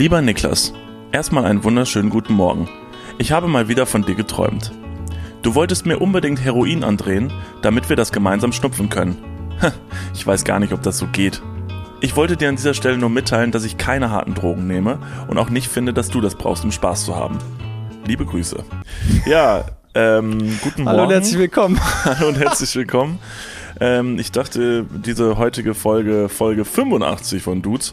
Lieber Niklas, erstmal einen wunderschönen guten Morgen. Ich habe mal wieder von dir geträumt. Du wolltest mir unbedingt Heroin andrehen, damit wir das gemeinsam schnupfen können. Ich weiß gar nicht, ob das so geht. Ich wollte dir an dieser Stelle nur mitteilen, dass ich keine harten Drogen nehme und auch nicht finde, dass du das brauchst, um Spaß zu haben. Liebe Grüße. Ja, ähm, guten Morgen. Hallo und herzlich willkommen. Hallo und herzlich willkommen. Ähm, ich dachte, diese heutige Folge, Folge 85 von Dudes,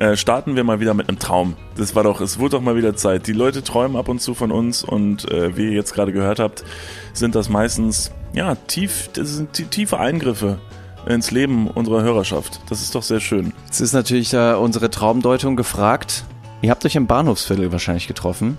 äh, starten wir mal wieder mit einem Traum. Das war doch, es wurde doch mal wieder Zeit. Die Leute träumen ab und zu von uns und äh, wie ihr jetzt gerade gehört habt, sind das meistens, ja, tief, das sind tiefe Eingriffe ins Leben unserer Hörerschaft. Das ist doch sehr schön. Jetzt ist natürlich äh, unsere Traumdeutung gefragt. Ihr habt euch im Bahnhofsviertel wahrscheinlich getroffen,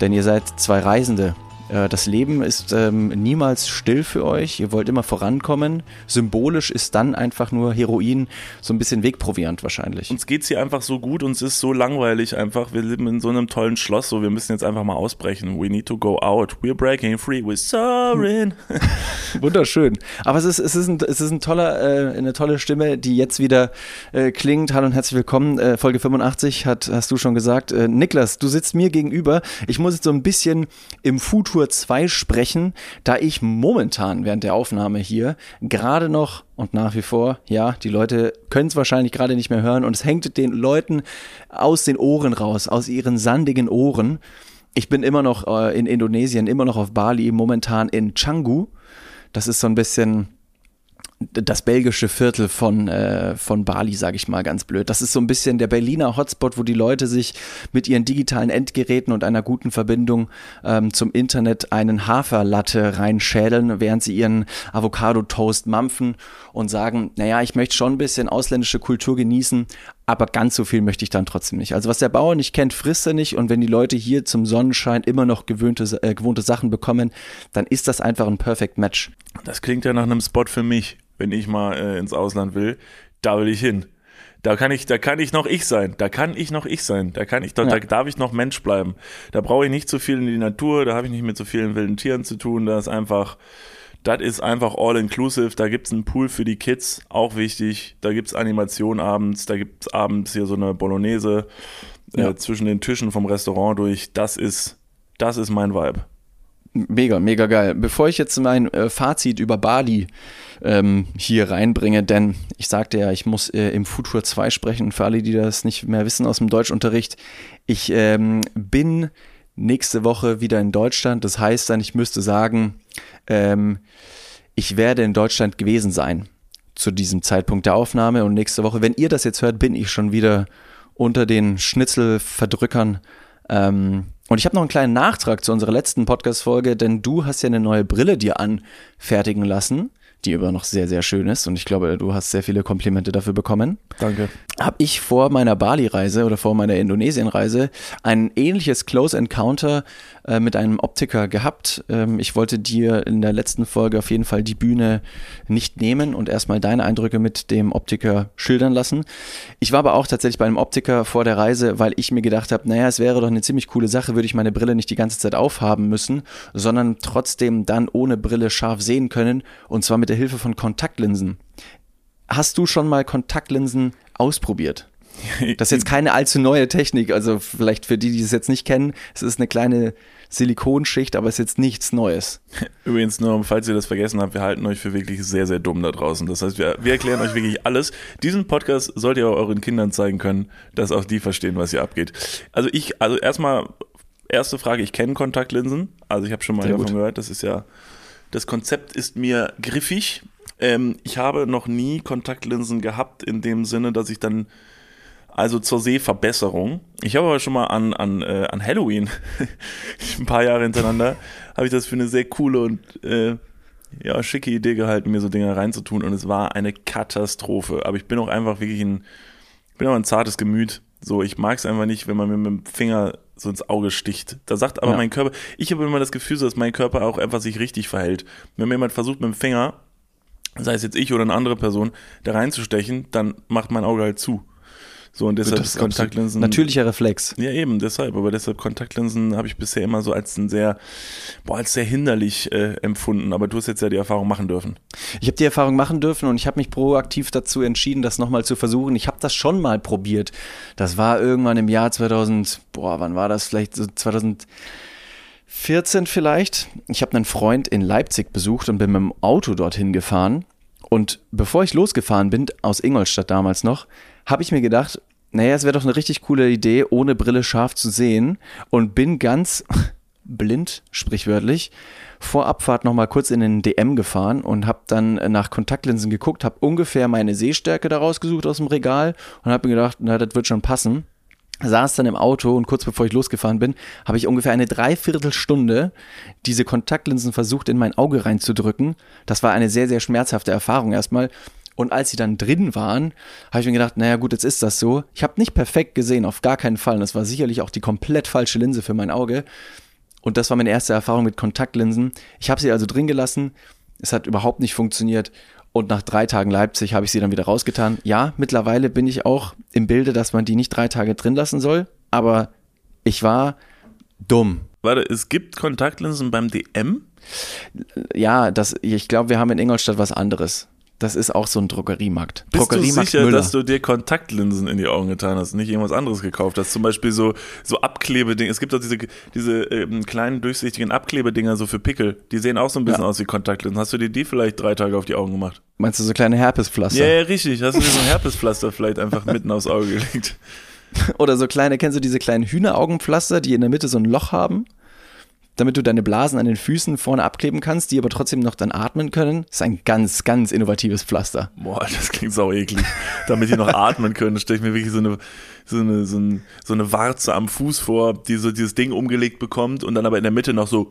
denn ihr seid zwei Reisende. Äh, das Leben ist ähm, niemals still für euch. Ihr wollt immer vorankommen. Symbolisch ist dann einfach nur Heroin so ein bisschen Wegproviant wahrscheinlich. Uns geht's hier einfach so gut, uns ist so langweilig einfach. Wir leben in so einem tollen Schloss, so wir müssen jetzt einfach mal ausbrechen. We need to go out. We're breaking free. We're soaring. Wunderschön. Aber es ist, es ist, ein, es ist ein toller, äh, eine tolle Stimme, die jetzt wieder äh, klingt. Hallo und herzlich willkommen. Äh, Folge 85 hat, hast du schon gesagt. Äh, Niklas, du sitzt mir gegenüber. Ich muss jetzt so ein bisschen im Futur Tour 2 sprechen, da ich momentan während der Aufnahme hier gerade noch und nach wie vor, ja, die Leute können es wahrscheinlich gerade nicht mehr hören und es hängt den Leuten aus den Ohren raus, aus ihren sandigen Ohren. Ich bin immer noch äh, in Indonesien, immer noch auf Bali, momentan in Canggu. Das ist so ein bisschen das belgische Viertel von, äh, von Bali, sage ich mal ganz blöd. Das ist so ein bisschen der Berliner Hotspot, wo die Leute sich mit ihren digitalen Endgeräten und einer guten Verbindung ähm, zum Internet einen Haferlatte reinschädeln, während sie ihren Avocado-Toast mampfen und sagen, naja, ich möchte schon ein bisschen ausländische Kultur genießen, aber ganz so viel möchte ich dann trotzdem nicht. Also was der Bauer nicht kennt, frisst er nicht und wenn die Leute hier zum Sonnenschein immer noch gewöhnte, äh, gewohnte Sachen bekommen, dann ist das einfach ein Perfect Match. Das klingt ja nach einem Spot für mich wenn ich mal äh, ins Ausland will, da will ich hin. Da kann ich, da kann ich noch ich sein. Da kann ich noch ich sein. Da kann ich, da, ja. da darf ich noch Mensch bleiben. Da brauche ich nicht zu viel in die Natur. Da habe ich nicht mit so vielen wilden Tieren zu tun. Da ist einfach, das ist einfach all inclusive. Da gibt's einen Pool für die Kids, auch wichtig. Da gibt's Animation abends. Da gibt's abends hier so eine Bolognese äh, ja. zwischen den Tischen vom Restaurant durch. Das ist, das ist mein Vibe. Mega, mega geil. Bevor ich jetzt mein äh, Fazit über Bali ähm, hier reinbringe, denn ich sagte ja, ich muss äh, im Futur 2 sprechen. Für alle, die das nicht mehr wissen aus dem Deutschunterricht, ich ähm, bin nächste Woche wieder in Deutschland. Das heißt dann, ich müsste sagen, ähm, ich werde in Deutschland gewesen sein zu diesem Zeitpunkt der Aufnahme. Und nächste Woche, wenn ihr das jetzt hört, bin ich schon wieder unter den Schnitzelverdrückern. Ähm, und ich habe noch einen kleinen Nachtrag zu unserer letzten Podcast-Folge, denn du hast ja eine neue Brille dir anfertigen lassen die immer noch sehr, sehr schön ist. Und ich glaube, du hast sehr viele Komplimente dafür bekommen. Danke. Habe ich vor meiner Bali-Reise oder vor meiner Indonesien-Reise ein ähnliches Close Encounter äh, mit einem Optiker gehabt. Ähm, ich wollte dir in der letzten Folge auf jeden Fall die Bühne nicht nehmen und erstmal deine Eindrücke mit dem Optiker schildern lassen. Ich war aber auch tatsächlich bei einem Optiker vor der Reise, weil ich mir gedacht habe, naja, es wäre doch eine ziemlich coole Sache, würde ich meine Brille nicht die ganze Zeit aufhaben müssen, sondern trotzdem dann ohne Brille scharf sehen können und zwar mit der Hilfe von Kontaktlinsen. Hast du schon mal Kontaktlinsen ausprobiert? Das ist jetzt keine allzu neue Technik, also vielleicht für die, die es jetzt nicht kennen, es ist eine kleine Silikonschicht, aber es ist jetzt nichts Neues. Übrigens nur, falls ihr das vergessen habt, wir halten euch für wirklich sehr, sehr dumm da draußen. Das heißt, wir, wir erklären euch wirklich alles. Diesen Podcast sollt ihr auch euren Kindern zeigen können, dass auch die verstehen, was hier abgeht. Also ich, also erstmal, erste Frage, ich kenne Kontaktlinsen, also ich habe schon mal sehr davon gut. gehört, das ist ja das Konzept ist mir griffig. Ähm, ich habe noch nie Kontaktlinsen gehabt in dem Sinne, dass ich dann also zur Sehverbesserung. Ich habe aber schon mal an, an, äh, an Halloween, ein paar Jahre hintereinander, habe ich das für eine sehr coole und äh, ja, schicke Idee gehalten, mir so Dinge reinzutun und es war eine Katastrophe. Aber ich bin auch einfach wirklich ein, bin auch ein zartes Gemüt. So, ich mag es einfach nicht, wenn man mir mit dem Finger so ins Auge sticht. Da sagt aber ja. mein Körper, ich habe immer das Gefühl, dass mein Körper auch einfach sich richtig verhält. Wenn mir jemand versucht mit dem Finger, sei es jetzt ich oder eine andere Person, da reinzustechen, dann macht mein Auge halt zu. So und deshalb Das ist Kontaktlinsen. Natürlicher Reflex. Ja, eben, deshalb. Aber deshalb Kontaktlinsen habe ich bisher immer so als ein sehr, boah, als sehr hinderlich äh, empfunden. Aber du hast jetzt ja die Erfahrung machen dürfen. Ich habe die Erfahrung machen dürfen und ich habe mich proaktiv dazu entschieden, das nochmal zu versuchen. Ich habe das schon mal probiert. Das war irgendwann im Jahr 2000, boah, wann war das? Vielleicht so 2014 vielleicht. Ich habe einen Freund in Leipzig besucht und bin mit dem Auto dorthin gefahren. Und bevor ich losgefahren bin, aus Ingolstadt damals noch, habe ich mir gedacht, naja, es wäre doch eine richtig coole Idee, ohne Brille scharf zu sehen und bin ganz blind, sprichwörtlich, vor Abfahrt nochmal kurz in den DM gefahren und habe dann nach Kontaktlinsen geguckt, habe ungefähr meine Sehstärke daraus gesucht aus dem Regal und habe mir gedacht, na, das wird schon passen. Saß dann im Auto und kurz bevor ich losgefahren bin, habe ich ungefähr eine Dreiviertelstunde diese Kontaktlinsen versucht in mein Auge reinzudrücken. Das war eine sehr, sehr schmerzhafte Erfahrung erstmal. Und als sie dann drin waren, habe ich mir gedacht, naja gut, jetzt ist das so. Ich habe nicht perfekt gesehen, auf gar keinen Fall. Und das war sicherlich auch die komplett falsche Linse für mein Auge. Und das war meine erste Erfahrung mit Kontaktlinsen. Ich habe sie also drin gelassen. Es hat überhaupt nicht funktioniert. Und nach drei Tagen Leipzig habe ich sie dann wieder rausgetan. Ja, mittlerweile bin ich auch im Bilde, dass man die nicht drei Tage drin lassen soll. Aber ich war dumm. Warte, es gibt Kontaktlinsen beim DM? Ja, das, ich glaube, wir haben in Ingolstadt was anderes. Das ist auch so ein Drogeriemarkt. Bist Drogeriemarkt du sicher, Müller. dass du dir Kontaktlinsen in die Augen getan hast, nicht irgendwas anderes gekauft hast? Zum Beispiel so, so Abklebedinger. Es gibt doch diese, diese ähm, kleinen durchsichtigen Abklebedinger so für Pickel. Die sehen auch so ein bisschen Ja. aus wie Kontaktlinsen. Hast du dir die vielleicht drei Tage auf die Augen gemacht? Meinst du so kleine Herpespflaster? Ja, ja, richtig. Hast du dir so ein Herpespflaster vielleicht einfach mitten aufs Auge gelegt? Oder so kleine, kennst du diese kleinen Hühneraugenpflaster, die in der Mitte so ein Loch haben? Damit du deine Blasen an den Füßen vorne abkleben kannst, die aber trotzdem noch dann atmen können. Das ist ein ganz, ganz innovatives Pflaster. Boah, das klingt sau eklig. Damit die noch atmen können, stelle ich mir wirklich so eine, so, eine, so, ein, so eine Warze am Fuß vor, die so dieses Ding umgelegt bekommt und dann aber in der Mitte noch so.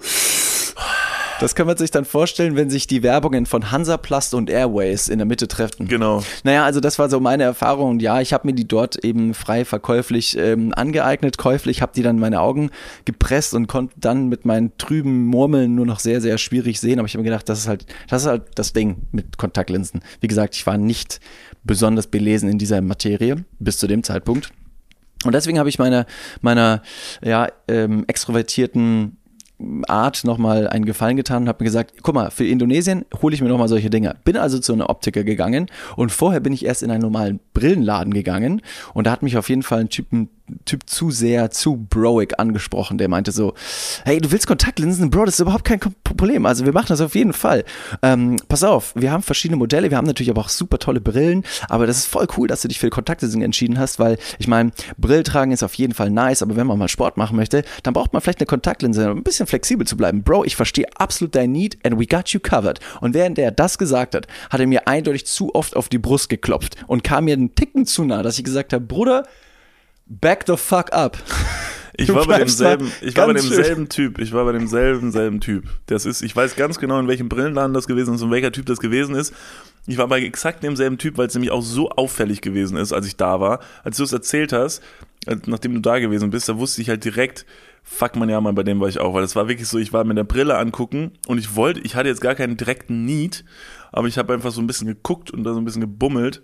Das kann man sich dann vorstellen, wenn sich die Werbungen von Hansaplast und Airways in der Mitte treffen. Genau. Naja, also das war so meine Erfahrung. Und ja, ich habe mir die dort eben frei verkäuflich ähm, angeeignet, käuflich, habe die dann in meine Augen gepresst und konnte dann mit meinen trüben Murmeln nur noch sehr, sehr schwierig sehen. Aber ich habe mir gedacht, das ist halt, das ist halt das Ding mit Kontaktlinsen. Wie gesagt, ich war nicht besonders belesen in dieser Materie bis zu dem Zeitpunkt. Und deswegen habe ich meiner, meiner ja, ähm, extrovertierten Art nochmal einen Gefallen getan und habe mir gesagt, guck mal, für Indonesien hole ich mir nochmal solche Dinger. Bin also zu einer Optiker gegangen und vorher bin ich erst in einen normalen Brillenladen gegangen und da hat mich auf jeden Fall ein Typen, Typ zu sehr, zu broig angesprochen, der meinte so, hey, du willst Kontaktlinsen? Bro, das ist überhaupt kein Problem. Also wir machen das auf jeden Fall. Ähm, pass auf, wir haben verschiedene Modelle, wir haben natürlich aber auch super tolle Brillen, aber das ist voll cool, dass du dich für Kontaktlinsen entschieden hast, weil ich meine, Brill tragen ist auf jeden Fall nice, aber wenn man mal Sport machen möchte, dann braucht man vielleicht eine Kontaktlinse, um ein bisschen flexibel zu bleiben. Bro, ich verstehe absolut dein Need and we got you covered. Und während er das gesagt hat, hat er mir eindeutig zu oft auf die Brust geklopft und kam mir einen Ticken zu nah, dass ich gesagt habe, Bruder, back the fuck up. Ich war bei demselben, ich war bei demselben Typ. Ich war bei demselben, selben Typ. Das ist, ich weiß ganz genau, in welchem Brillenladen das gewesen ist und welcher Typ das gewesen ist. Ich war bei exakt demselben Typ, weil es nämlich auch so auffällig gewesen ist, als ich da war. Als du es erzählt hast, nachdem du da gewesen bist, da wusste ich halt direkt, fuck man ja mal, bei dem war ich auch, weil es war wirklich so, ich war mit der Brille angucken und ich wollte, ich hatte jetzt gar keinen direkten Need, aber ich habe einfach so ein bisschen geguckt und da so ein bisschen gebummelt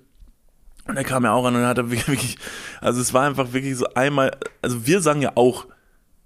und er kam ja auch an und hat wirklich, also es war einfach wirklich so einmal, also wir sagen ja auch,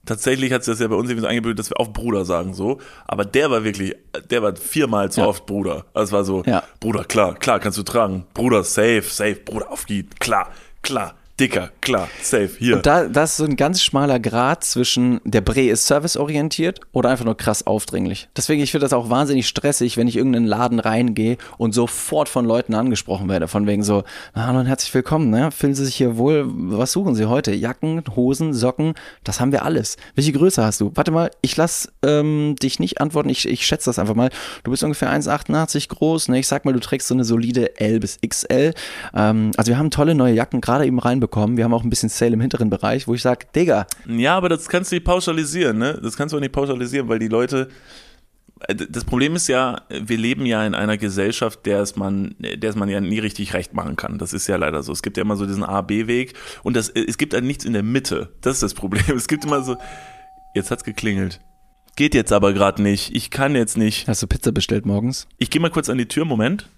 tatsächlich hat es das ja bei uns irgendwie so eingebildet, dass wir auf Bruder sagen so, aber der war wirklich, der war viermal zu Ja. oft Bruder. Also es war so, Ja. Bruder, klar, klar, kannst du tragen. Bruder, safe, safe, Bruder, auf geht, klar, klar, dicker, klar, safe, hier. Und da, das ist so ein ganz schmaler Grad zwischen der Bre ist serviceorientiert oder einfach nur krass aufdringlich. Deswegen, ich finde das auch wahnsinnig stressig, wenn ich in irgendeinen Laden reingehe und sofort von Leuten angesprochen werde. Von wegen so, "Na, hallo und herzlich willkommen, ne? Fühlen Sie sich hier wohl? Was suchen Sie heute? Jacken, Hosen, Socken, das haben wir alles. Welche Größe hast du? Warte mal, ich lass ähm, dich nicht antworten, ich, ich schätze das einfach mal. Du bist ungefähr 1,88 groß, ne? Ich sag mal, du trägst so eine solide L bis XL. Ähm, also wir haben tolle neue Jacken gerade eben reinbekommen. Wir haben auch ein bisschen Sale im hinteren Bereich, wo ich sage, Digga, Ja, aber das kannst du nicht pauschalisieren, ne? Das kannst du auch nicht pauschalisieren, weil die Leute. äh, Das Problem ist ja, wir leben ja in einer Gesellschaft, der es man, der es man ja nie richtig recht machen kann. Das ist ja leider so. Es gibt ja immer so diesen A-B-Weg und das, es gibt ja nichts in der Mitte. Das ist das Problem. Es gibt immer so. Jetzt hat's geklingelt. Geht jetzt aber gerade nicht. Ich kann jetzt nicht. hast du Pizza bestellt morgens? Ich gehe mal kurz an die Tür. Moment.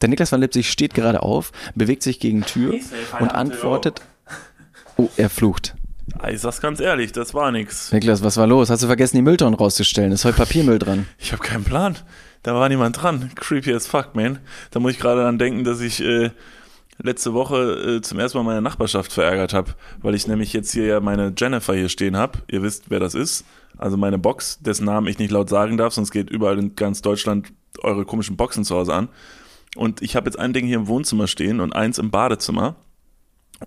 Der Niklas van Lipsig steht gerade auf, bewegt sich gegen Tür und antwortet. Oh, er flucht. Ich sag's ganz ehrlich, das war nix. Niklas, was war los? Hast du vergessen, die Mülltonnen rauszustellen? Ist heute Papiermüll dran. Ich habe keinen Plan. Da war niemand dran. Creepy as fuck, man. Da muss ich gerade dran denken, dass ich äh, letzte Woche äh, zum ersten Mal meine Nachbarschaft verärgert habe, weil ich nämlich jetzt hier ja meine Jennifer hier stehen habe. Ihr wisst, wer das ist. Also meine Box, dessen Namen ich nicht laut sagen darf, sonst geht überall in ganz Deutschland eure komischen Boxen zu Hause an. Und ich habe jetzt ein Ding hier im Wohnzimmer stehen und eins im Badezimmer.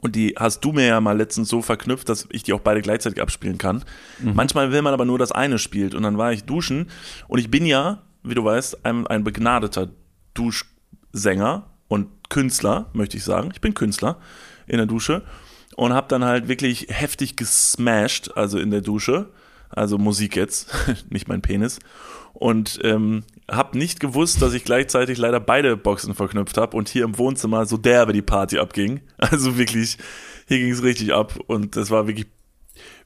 Und die hast du mir ja mal letztens so verknüpft, dass ich die auch beide gleichzeitig abspielen kann. Mhm. Manchmal will man aber nur das eine spielt. Und dann war ich duschen. Und ich bin ja, wie du weißt, ein, ein begnadeter Duschsänger und Künstler, möchte ich sagen. Ich bin Künstler in der Dusche. Und habe dann halt wirklich heftig gesmashed, also in der Dusche. Also Musik jetzt, nicht mein Penis. Und ähm, habe nicht gewusst, dass ich gleichzeitig leider beide Boxen verknüpft habe und hier im Wohnzimmer so derbe die Party abging. Also wirklich, hier ging es richtig ab und das war wirklich,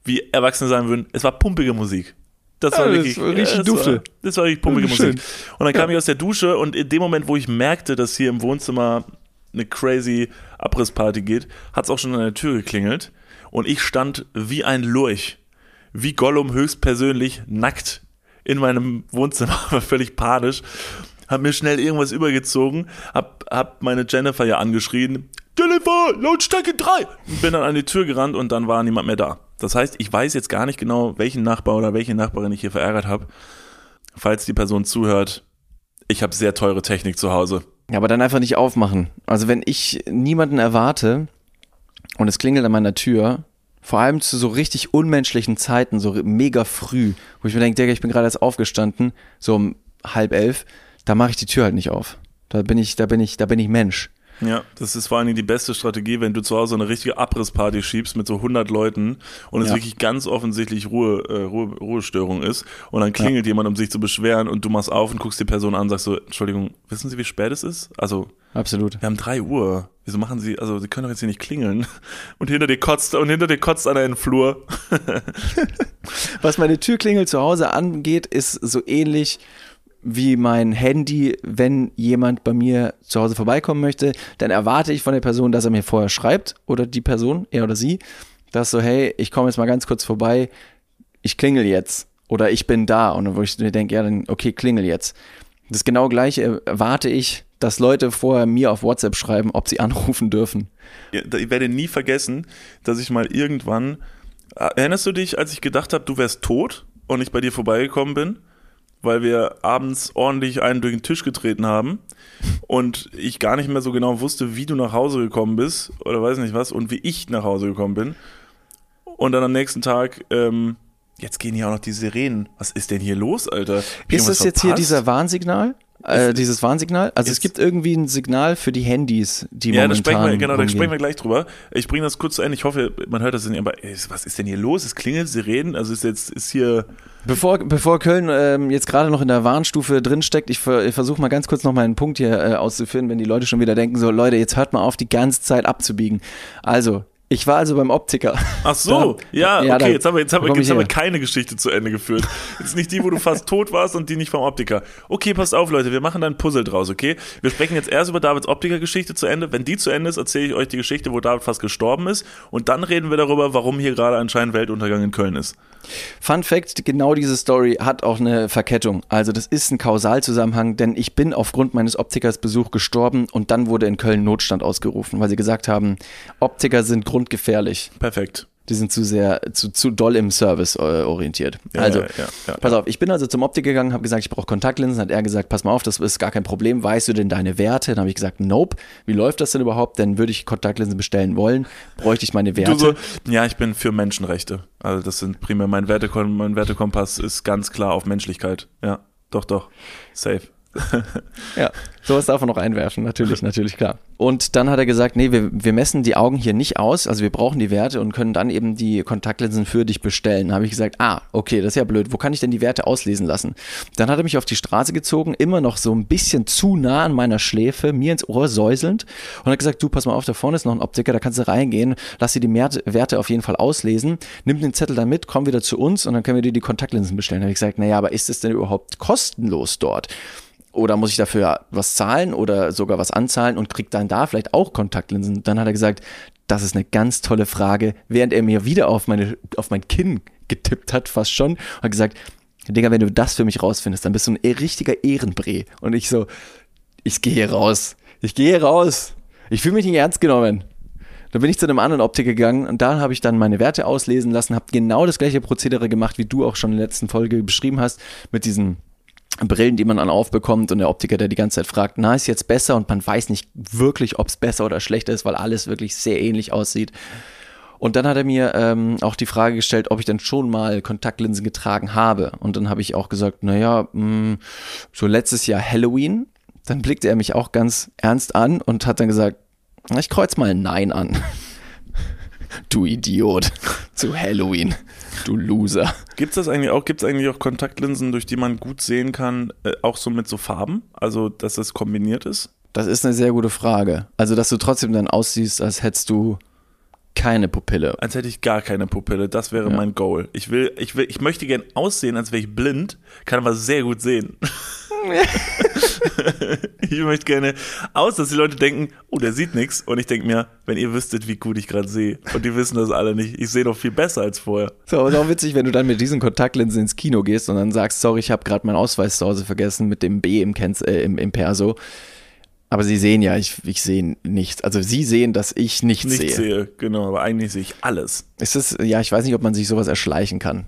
wie Erwachsene sagen würden, es war pumpige Musik. Das ja, war wirklich, das war richtig ja, das War, das war wirklich pumpige Musik. Und dann kam ich aus der Dusche und in dem Moment, wo ich merkte, dass hier im Wohnzimmer eine crazy Abrissparty geht, hat es auch schon an der Tür geklingelt und ich stand wie ein Lurch, wie Gollum höchstpersönlich nackt in meinem Wohnzimmer, war völlig panisch, hab mir schnell irgendwas übergezogen, hab, hab meine Jennifer ja angeschrien, Jennifer, Lautstärke 3! Bin dann an die Tür gerannt und dann war niemand mehr da. Das heißt, ich weiß jetzt gar nicht genau, welchen Nachbar oder welche Nachbarin ich hier verärgert habe. Falls die Person zuhört, ich habe sehr teure Technik zu Hause. Ja, aber dann einfach nicht aufmachen. Also wenn ich niemanden erwarte und es klingelt an meiner Tür, vor allem zu so richtig unmenschlichen Zeiten, so mega früh, wo ich mir denke, Digga, ich bin gerade erst aufgestanden, so um halb elf, da mache ich die Tür halt nicht auf. Da bin ich, da bin ich, da bin ich Mensch. Ja, das ist vor allen Dingen die beste Strategie, wenn du zu Hause eine richtige Abrissparty schiebst mit so 100 Leuten und es wirklich ganz offensichtlich Ruhe, äh, Ruhe, Ruhestörung ist und dann klingelt ja. jemand, um sich zu beschweren und du machst auf und guckst die Person an und sagst so, Entschuldigung, wissen Sie, wie spät es ist? Also, absolut. Wir haben drei Uhr. Wieso machen Sie, also Sie können doch jetzt hier nicht klingeln. Und hinter dir kotzt, und hinter dir kotzt einer in den Flur. Was meine Türklingel zu Hause angeht, ist so ähnlich wie mein Handy, wenn jemand bei mir zu Hause vorbeikommen möchte, dann erwarte ich von der Person, dass er mir vorher schreibt oder die Person, er oder sie, dass so, hey, ich komme jetzt mal ganz kurz vorbei, ich klingel jetzt oder ich bin da und wo ich mir denke, ja, dann okay, klingel jetzt. Das genau gleiche erwarte ich, dass Leute vorher mir auf WhatsApp schreiben, ob sie anrufen dürfen. Ich werde nie vergessen, dass ich mal irgendwann, erinnerst du dich, als ich gedacht habe, du wärst tot und ich bei dir vorbeigekommen bin? Weil wir abends ordentlich einen durch den Tisch getreten haben und ich gar nicht mehr so genau wusste, wie du nach Hause gekommen bist oder weiß nicht was und wie ich nach Hause gekommen bin. Und dann am nächsten Tag, ähm, jetzt gehen hier auch noch die Sirenen. Was ist denn hier los, Alter? Ist das jetzt hier dieser Warnsignal? Äh, dieses Warnsignal? Also es gibt irgendwie ein Signal für die Handys, die ja, momentan da sprechen wir, genau, da sprechen wir gleich drüber. Ich bringe das kurz zu Ende. Ich hoffe, man hört das nicht. Aber was ist denn hier los? Es klingelt, sie reden. Also ist jetzt ist hier. Bevor, bevor Köln ähm, jetzt gerade noch in der Warnstufe drinsteckt, ich, ich versuche mal ganz kurz noch mal einen Punkt hier äh, auszuführen, wenn die Leute schon wieder denken so, Leute, jetzt hört mal auf, die ganze Zeit abzubiegen. Also, ich war also beim Optiker. Ach so, ja, ja, okay, jetzt haben wir, jetzt haben wir, jetzt haben wir keine Geschichte zu Ende geführt. Jetzt nicht die, wo du fast tot warst und die nicht vom Optiker. Okay, passt auf, Leute, wir machen da ein Puzzle draus, okay? Wir sprechen jetzt erst über Davids Optiker-Geschichte zu Ende. Wenn die zu Ende ist, erzähle ich euch die Geschichte, wo David fast gestorben ist. Und dann reden wir darüber, warum hier gerade anscheinend Weltuntergang in Köln ist. Fun Fact: Genau diese Story hat auch eine Verkettung. Also, das ist ein Kausalzusammenhang, denn ich bin aufgrund meines Optikers Besuch gestorben und dann wurde in Köln Notstand ausgerufen, weil sie gesagt haben, Optiker sind grundgefährlich. Perfekt. Die sind zu sehr, zu, zu doll im Service äh, orientiert. Ja, also, ja, ja, pass auf, ich bin also zum Optiker gegangen, habe gesagt, ich brauche Kontaktlinsen. Hat er gesagt, pass mal auf, das ist gar kein Problem. Weißt du denn deine Werte? Dann habe ich gesagt, nope. Wie läuft das denn überhaupt? Dann würde ich Kontaktlinsen bestellen wollen. Bräuchte ich meine Werte? So, ja, ich bin für Menschenrechte. Also, das sind primär mein, Wertekon mein Wertekompass ist ganz klar auf Menschlichkeit. Ja, doch, doch. Safe. Ja, sowas darf man noch einwerfen, natürlich, natürlich, klar. Und dann hat er gesagt, nee, wir, wir messen die Augen hier nicht aus, also wir brauchen die Werte und können dann eben die Kontaktlinsen für dich bestellen. Da habe ich gesagt, ah, okay, das ist ja blöd, wo kann ich denn die Werte auslesen lassen? Dann hat er mich auf die Straße gezogen, immer noch so ein bisschen zu nah an meiner Schläfe, mir ins Ohr säuselnd und hat gesagt, du, pass mal auf, da vorne ist noch ein Optiker, da kannst du reingehen, lass dir die Werte auf jeden Fall auslesen, nimm den Zettel dann mit, komm wieder zu uns und dann können wir dir die Kontaktlinsen bestellen. Da habe ich gesagt, naja, aber ist es denn überhaupt kostenlos dort? Oder muss ich dafür was zahlen oder sogar was anzahlen und krieg dann da vielleicht auch Kontaktlinsen? Dann hat er gesagt, das ist eine ganz tolle Frage, während er mir wieder auf, meine, auf mein Kinn getippt hat, fast schon, hat gesagt, Digga, wenn du das für mich rausfindest, dann bist du ein e-, richtiger Ehrenbree. Und ich so, ich gehe raus. Ich gehe raus. Ich fühle mich nicht ernst genommen. Da bin ich zu einem anderen Optiker gegangen und da habe ich dann meine Werte auslesen lassen, habe genau das gleiche Prozedere gemacht, wie du auch schon in der letzten Folge beschrieben hast, mit diesen Brillen, die man dann aufbekommt und der Optiker, der die ganze Zeit fragt, na, ist jetzt besser und man weiß nicht wirklich, ob es besser oder schlechter ist, weil alles wirklich sehr ähnlich aussieht. Und dann hat er mir ähm, auch die Frage gestellt, ob ich denn schon mal Kontaktlinsen getragen habe. Und dann habe ich auch gesagt, naja, mh, mm, so letztes Jahr Halloween. Dann blickte er mich auch ganz ernst an und hat dann gesagt, ich kreuz mal ein Nein an. du Idiot. Zu Halloween. Du Loser. Gibt es das eigentlich auch? Gibt es eigentlich auch Kontaktlinsen, durch die man gut sehen kann, äh, auch so mit so Farben? Also, dass es kombiniert ist? Das ist eine sehr gute Frage. Also, dass du trotzdem dann aussiehst, als hättest du keine Pupille. Als hätte ich gar keine Pupille. Das wäre ja. mein Goal. Ich will, ich will, ich möchte gern aussehen, als wäre ich blind, kann aber sehr gut sehen. ich möchte gerne aus, dass die Leute denken, oh, der sieht nichts. Und ich denke mir, wenn ihr wüsstet, wie gut ich gerade sehe. Und die wissen das alle nicht. Ich sehe doch viel besser als vorher. So, und auch witzig, wenn du dann mit diesen Kontaktlinsen ins Kino gehst und dann sagst, sorry, ich habe gerade meinen Ausweis zu Hause vergessen mit dem B im, Kenz, äh, im, im Perso. Aber sie sehen ja, ich, ich sehe nichts. Also sie sehen, dass ich nichts, nichts sehe. sehe. Genau, aber eigentlich sehe ich alles. Ist es, ja, ich weiß nicht, ob man sich sowas erschleichen kann.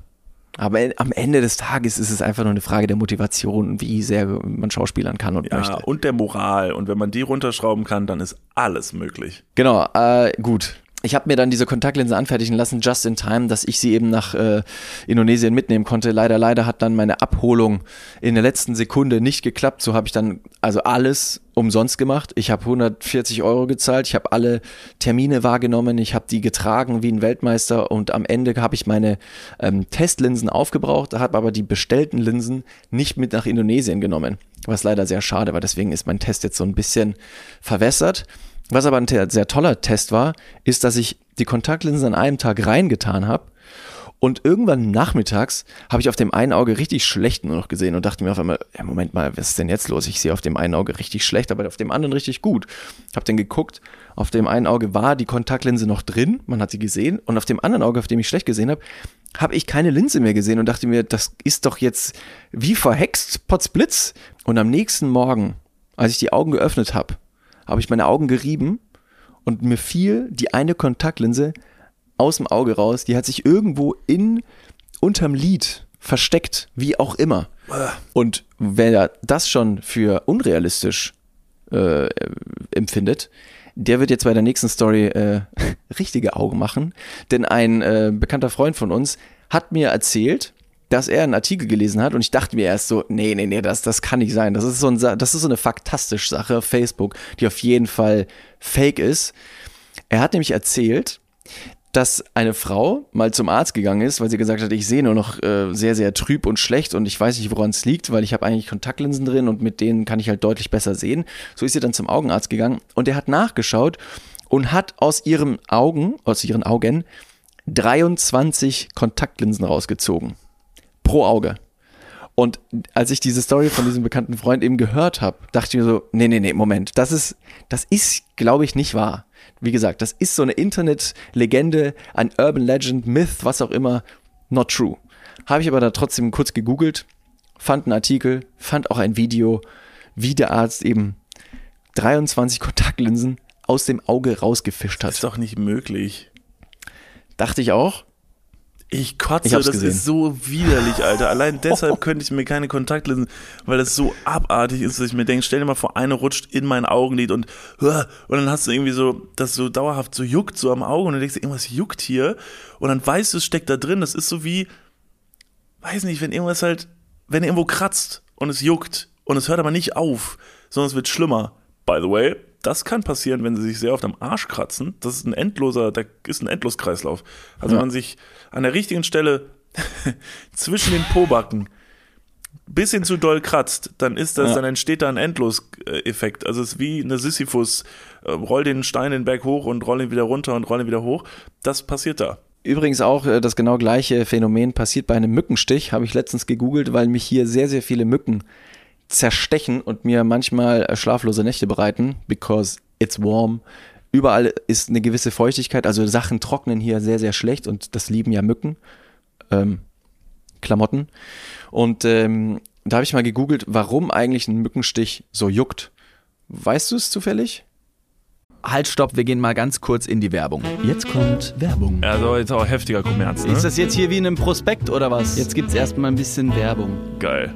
Aber am Ende des Tages ist es einfach nur eine Frage der Motivation, wie sehr man schauspielern kann und ja, möchte. Und der Moral. Und wenn man die runterschrauben kann, dann ist alles möglich. Genau, äh, gut ich habe mir dann diese Kontaktlinse anfertigen lassen, just in time, dass ich sie eben nach äh, Indonesien mitnehmen konnte. Leider, leider hat dann meine Abholung in der letzten Sekunde nicht geklappt. So habe ich dann also alles umsonst gemacht. Ich habe 140 Euro gezahlt, ich habe alle Termine wahrgenommen, ich habe die getragen wie ein Weltmeister und am Ende habe ich meine ähm, Testlinsen aufgebraucht, habe aber die bestellten Linsen nicht mit nach Indonesien genommen, was leider sehr schade war. Deswegen ist mein Test jetzt so ein bisschen verwässert. Was aber ein sehr toller Test war, ist, dass ich die Kontaktlinsen an einem Tag reingetan habe und irgendwann nachmittags habe ich auf dem einen Auge richtig schlecht nur noch gesehen und dachte mir auf einmal, ja, Moment mal, was ist denn jetzt los? Ich sehe auf dem einen Auge richtig schlecht, aber auf dem anderen richtig gut. Habe dann geguckt, auf dem einen Auge war die Kontaktlinse noch drin, man hat sie gesehen und auf dem anderen Auge, auf dem ich schlecht gesehen habe, habe ich keine Linse mehr gesehen und dachte mir, das ist doch jetzt wie verhext, Potzblitz. Und am nächsten Morgen, als ich die Augen geöffnet habe, habe ich meine Augen gerieben und mir fiel die eine Kontaktlinse aus dem Auge raus. Die hat sich irgendwo in unterm Lid versteckt, wie auch immer. Und wer das schon für unrealistisch äh, empfindet, der wird jetzt bei der nächsten Story äh, richtige Augen machen. Denn ein äh, bekannter Freund von uns hat mir erzählt, dass er einen Artikel gelesen hat und ich dachte mir erst so, nee, nee, nee, das, das kann nicht sein. Das ist so, ein, das ist so eine faktastische Sache Facebook, die auf jeden Fall fake ist. Er hat nämlich erzählt, dass eine Frau mal zum Arzt gegangen ist, weil sie gesagt hat, ich sehe nur noch äh, sehr, sehr trüb und schlecht und ich weiß nicht, woran es liegt, weil ich habe eigentlich Kontaktlinsen drin und mit denen kann ich halt deutlich besser sehen. So ist sie dann zum Augenarzt gegangen und der hat nachgeschaut und hat aus ihren Augen, aus ihren Augen 23 Kontaktlinsen rausgezogen pro Auge. Und als ich diese Story von diesem bekannten Freund eben gehört habe, dachte ich mir so, nee, nee, nee, Moment, das ist, das ist, glaube ich, nicht wahr. Wie gesagt, das ist so eine Internet-Legende, ein Urban Legend, Myth, was auch immer, not true. Habe ich aber da trotzdem kurz gegoogelt, fand einen Artikel, fand auch ein Video, wie der Arzt eben 23 Kontaktlinsen aus dem Auge rausgefischt hat. Das ist doch nicht möglich. Dachte ich auch. Ich kotze, ich das gesehen. ist so widerlich, Alter. Allein deshalb könnte ich mir keine Kontaktlinsen, weil das so abartig ist, dass ich mir denke, stell dir mal vor, eine rutscht in mein Augenlid und und dann hast du irgendwie so, das so dauerhaft so juckt so am Auge und du denkst, irgendwas juckt hier und dann weißt du, es steckt da drin. Das ist so wie, weiß nicht, wenn irgendwas halt, wenn irgendwo kratzt und es juckt und es hört aber nicht auf, sondern es wird schlimmer. By the way, das kann passieren, wenn sie sich sehr oft am Arsch kratzen. Das ist ein endloser, da ist ein Endloskreislauf. Also ja. wenn man sich an der richtigen Stelle zwischen den Pobacken bisschen zu doll kratzt, dann ist das, ja. dann entsteht da ein Endloseffekt. Also es ist wie eine Sisyphus, äh, roll den Stein den Berg hoch und roll ihn wieder runter und roll ihn wieder hoch. Das passiert da. Übrigens auch äh, das genau gleiche Phänomen passiert bei einem Mückenstich, habe ich letztens gegoogelt, weil mich hier sehr, sehr viele Mücken zerstechen und mir manchmal äh, schlaflose Nächte bereiten, because it's warm. Überall ist eine gewisse Feuchtigkeit, also Sachen trocknen hier sehr, sehr schlecht und das lieben ja Mücken. Ähm, Klamotten. Und ähm, da habe ich mal gegoogelt, warum eigentlich ein Mückenstich so juckt. Weißt du es zufällig? Halt, stopp, wir gehen mal ganz kurz in die Werbung. Jetzt kommt Werbung. Also jetzt auch heftiger Kommerz, ne? Ist das jetzt hier wie in einem Prospekt oder was? Jetzt gibt's erstmal ein bisschen Werbung. Geil.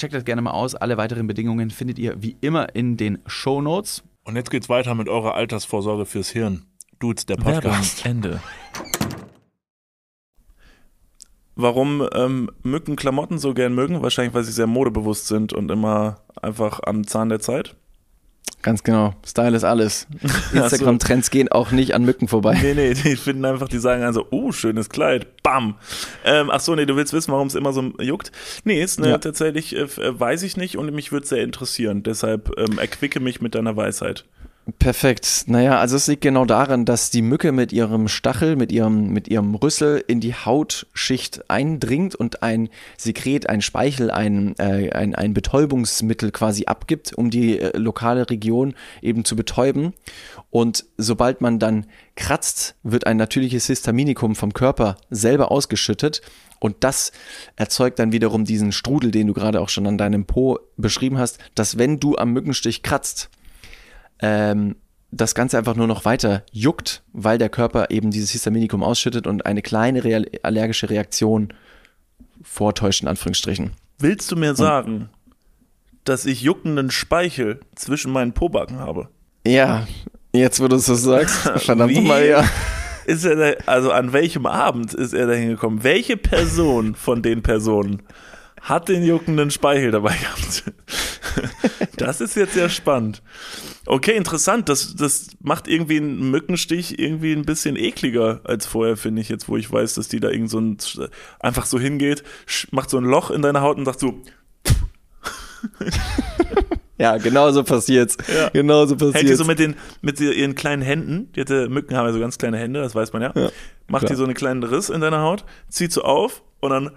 Checkt das gerne mal aus. Alle weiteren Bedingungen findet ihr wie immer in den Show Notes. Und jetzt geht's weiter mit eurer Altersvorsorge fürs Hirn. Dudes, der Podcast. Ende. Warum ähm, Mücken Klamotten so gern mögen? Wahrscheinlich, weil sie sehr modebewusst sind und immer einfach am Zahn der Zeit. Ganz genau. Style ist alles. Instagram-Trends gehen auch nicht an Mücken vorbei. Nee, nee, die finden einfach, die sagen also, oh, schönes Kleid, bam. Ähm, ach so, nee, du willst wissen, warum es immer so juckt? Nee, ist ne, Ja. tatsächlich, äh, äh, weiß ich nicht und mich würde sehr interessieren. Deshalb ähm, erquicke mich mit deiner Weisheit. Perfekt. Naja, also es liegt genau daran, dass die Mücke mit ihrem Stachel, mit ihrem, mit ihrem Rüssel in die Hautschicht eindringt und ein Sekret, ein Speichel, ein, äh, ein, ein Betäubungsmittel quasi abgibt, um die äh, lokale Region eben zu betäuben. Und sobald man dann kratzt, wird ein natürliches Histaminikum vom Körper selber ausgeschüttet. Und das erzeugt dann wiederum diesen Strudel, den du gerade auch schon an deinem Po beschrieben hast, dass wenn du am Mückenstich kratzt, ähm, das Ganze einfach nur noch weiter juckt, weil der Körper eben dieses Histaminikum ausschüttet und eine kleine real allergische Reaktion vortäuscht, in Anführungsstrichen. Willst du mir sagen, dass ich juckenden Speichel zwischen meinen Pobacken habe? Ja, jetzt wo du es so sagst, verdammt mal, ja. Ist er da, also an welchem Abend ist er da hingekommen? Welche Person von den Personen hat den juckenden Speichel dabei gehabt? Das ist jetzt sehr spannend. Okay, interessant. Das, das macht irgendwie einen Mückenstich irgendwie ein bisschen ekliger als vorher, finde ich, jetzt, wo ich weiß, dass die da irgend so ein, einfach so hingeht, macht so ein Loch in deine Haut und sagt so, Ja, genau so passiert's. Ja. Genau so hält die passiert's. so mit den, mit ihren kleinen Händen, die hatte, Mücken haben ja so ganz kleine Hände, das weiß man ja, macht klar. die so einen kleinen Riss in deiner Haut, zieht so auf und dann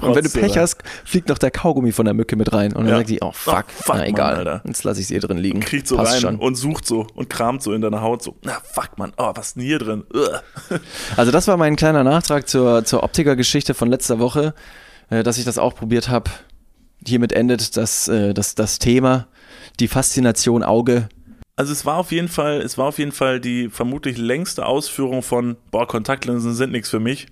und wenn du Pech hast, fliegt noch der Kaugummi von der Mücke mit rein. Und dann Ja. sagt die, oh fuck, Oh, fuck, na egal. Mann, Alter. Jetzt lasse ich sie hier drin liegen. kriegt so Passt rein schon. und sucht so und kramt so in deiner Haut so, na fuck man, oh, was ist denn hier drin? Also das war mein kleiner Nachtrag zur, zur Optiker-Geschichte von letzter Woche, äh, dass ich das auch probiert habe. Hiermit endet das, äh, das, das Thema, die Faszination Auge. Also es war auf jeden Fall, es war auf jeden Fall die vermutlich längste Ausführung von, boah, Kontaktlinsen sind nichts für mich,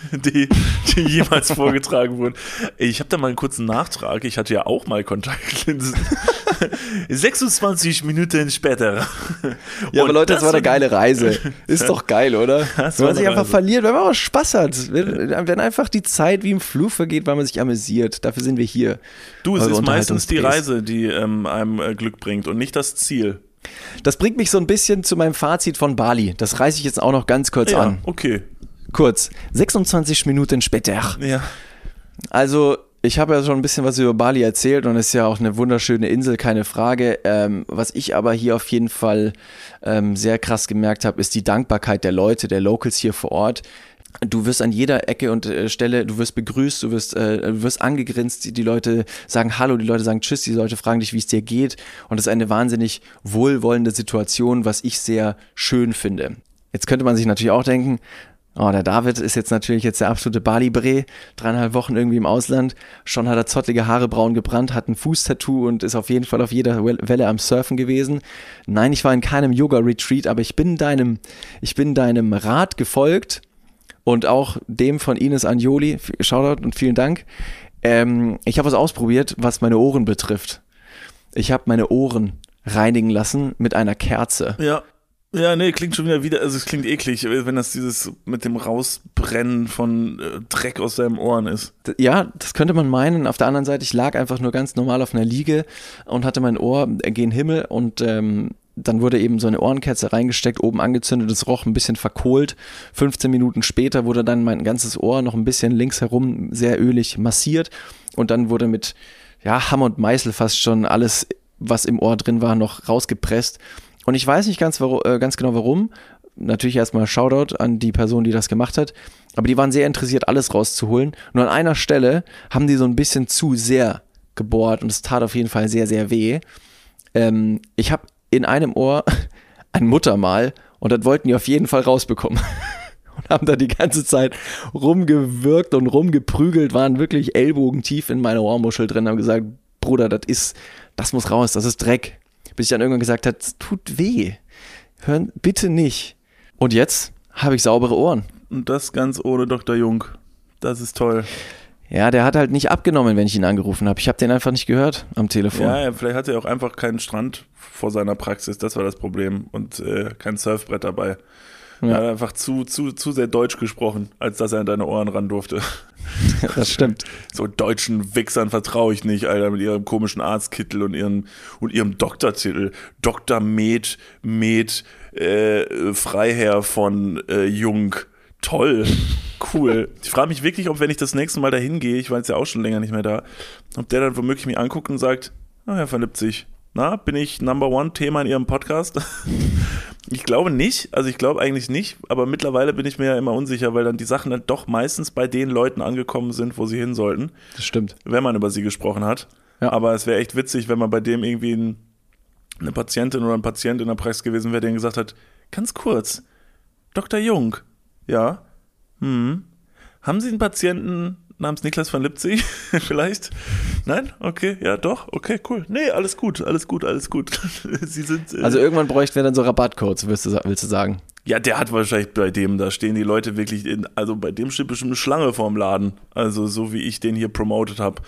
die, die jemals vorgetragen wurden. Ich habe da mal einen kurzen Nachtrag. Ich hatte ja auch mal Kontaktlinsen. 26 Minuten später. Ja, Und aber Leute, das, war eine geile Reise. Ist doch geil, oder? Das wenn man sich einfach Reise. verliert, wenn man auch Spaß hat. Wenn, wenn einfach die Zeit wie im Flug vergeht, weil man sich amüsiert. Dafür sind wir hier. Du, es ist meistens die. Reise, die ähm, einem äh, Glück bringt und nicht das Ziel. Das bringt mich so ein bisschen zu meinem Fazit von Bali. Das reiße ich jetzt auch noch ganz kurz Ja, an. okay. Kurz. 26 Minuten später. Ja. Also, ich habe ja schon ein bisschen was über Bali erzählt und es ist ja auch eine wunderschöne Insel, keine Frage. Ähm, was ich aber hier auf jeden Fall ähm, sehr krass gemerkt habe, ist die Dankbarkeit der Leute, der Locals hier vor Ort. Du wirst an jeder Ecke und äh, Stelle, du wirst begrüßt, du wirst, äh, du wirst angegrinst, die, die Leute sagen Hallo, die Leute sagen Tschüss, die Leute fragen dich, wie es dir geht. Und das ist eine wahnsinnig wohlwollende Situation, was ich sehr schön finde. Jetzt könnte man sich natürlich auch denken, Oh, der David ist jetzt natürlich jetzt der absolute Bali-Bre. Dreieinhalb Wochen irgendwie im Ausland. Schon hat er zottlige Haare braun gebrannt, hat ein Fußtattoo und ist auf jeden Fall auf jeder Wel- Welle am Surfen gewesen. Nein, ich war in keinem Yoga-Retreat, aber ich bin deinem, ich bin deinem Rat gefolgt und auch dem von Ines Anjoli. Shoutout und vielen Dank. Ähm, ich habe was ausprobiert, was meine Ohren betrifft. Ich habe meine Ohren reinigen lassen mit einer Kerze. Ja. Ja, nee, klingt schon wieder wieder, also es klingt eklig, wenn das dieses mit dem Rausbrennen von äh, Dreck aus deinem Ohren ist. Ja, das könnte man meinen. Auf der anderen Seite, ich lag einfach nur ganz normal auf einer Liege und hatte mein Ohr äh, gen Himmel und ähm, dann wurde eben so eine Ohrenkerze reingesteckt, oben angezündet, es roch ein bisschen verkohlt. 15 Minuten später wurde dann mein ganzes Ohr noch ein bisschen links herum sehr ölig massiert und dann wurde mit ja, Hammer und Meißel fast schon alles, was im Ohr drin war, noch rausgepresst. Und ich weiß nicht ganz, warum, äh, ganz genau warum. Natürlich erstmal Shoutout an die Person, die das gemacht hat. Aber die waren sehr interessiert, alles rauszuholen. Nur an einer Stelle haben die so ein bisschen zu sehr gebohrt und es tat auf jeden Fall sehr, sehr weh. Ähm, ich habe in einem Ohr ein Muttermal und das wollten die auf jeden Fall rausbekommen. Und haben da die ganze Zeit rumgewirkt und rumgeprügelt, waren wirklich ellbogentief in meiner Ohrmuschel drin, haben gesagt, Bruder, das ist, das muss raus, das ist Dreck. Bis ich dann irgendwann gesagt habe, es tut weh. Hören, bitte nicht. Und jetzt habe ich saubere Ohren. Und das ganz ohne Dr. Jung. Das ist toll. Ja, der hat halt nicht abgenommen, wenn ich ihn angerufen habe. Ich habe den einfach nicht gehört am Telefon. Ja, ja, vielleicht hat er auch einfach keinen Strand vor seiner Praxis, das war das Problem. Und äh, kein Surfbrett dabei. Er hat einfach zu, zu, zu sehr Deutsch gesprochen, als dass er an deine Ohren ran durfte. Das stimmt. So deutschen Wichsern vertraue ich nicht, Alter, mit ihrem komischen Arztkittel und ihrem, und ihrem Doktortitel. Dr. Med, Med, äh, Freiherr von äh, Jung. Toll. Cool. Ich frage mich wirklich, ob wenn ich das nächste Mal dahin gehe, ich war jetzt ja auch schon länger nicht mehr da, ob der dann womöglich mich anguckt und sagt, ah, Herr von Lipzig, na, bin ich Number One Thema in Ihrem Podcast? Ich glaube nicht, also ich glaube eigentlich nicht, aber mittlerweile bin ich mir ja immer unsicher, weil dann die Sachen dann doch meistens bei den Leuten angekommen sind, wo sie hin sollten, Das stimmt. wenn man über sie gesprochen hat. Ja. Aber es wäre echt witzig, wenn man bei dem irgendwie ein, eine Patientin oder ein Patient in der Praxis gewesen wäre, der gesagt hat, ganz kurz, Dr. Jung, ja, hm, haben Sie einen Patienten namens Niklas von Lipzig vielleicht? Nein? Okay, ja doch, okay, cool. Nee, alles gut, alles gut, alles gut. Sie sind... Äh, Also irgendwann bräuchten wir dann so Rabattcodes, willst du, willst du sagen? ja, der hat wahrscheinlich bei dem, da stehen die Leute wirklich in, also bei dem steht bestimmt eine Schlange vorm Laden. Also so wie ich den hier promotet habe.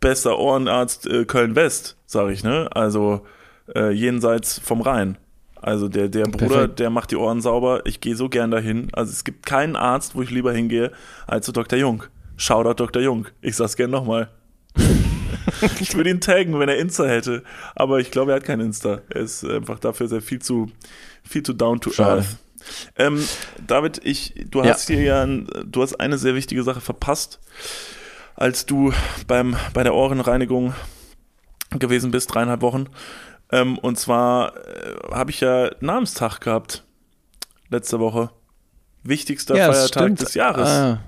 Bester Ohrenarzt äh, Köln-West, sag ich, ne? Also äh, jenseits vom Rhein. Also der, der Bruder, Perfekt. der macht die Ohren sauber. Ich gehe so gern dahin. Also es gibt keinen Arzt, wo ich lieber hingehe, als zu Dr. Jung. Shoutout Dr. Jung. Ich sag's gern nochmal. ich würde ihn taggen, wenn er Insta hätte. Aber ich glaube, er hat kein Insta. Er ist einfach dafür sehr viel zu, viel zu down to Schade. earth. Ähm, David, ich, du Ja. hast hier ja, ein, du hast eine sehr wichtige Sache verpasst, als du beim, bei der Ohrenreinigung gewesen bist, dreieinhalb Wochen. Ähm, und zwar äh, habe ich ja Namenstag gehabt letzte Woche. Wichtigster Feiertag des Jahres. Ah.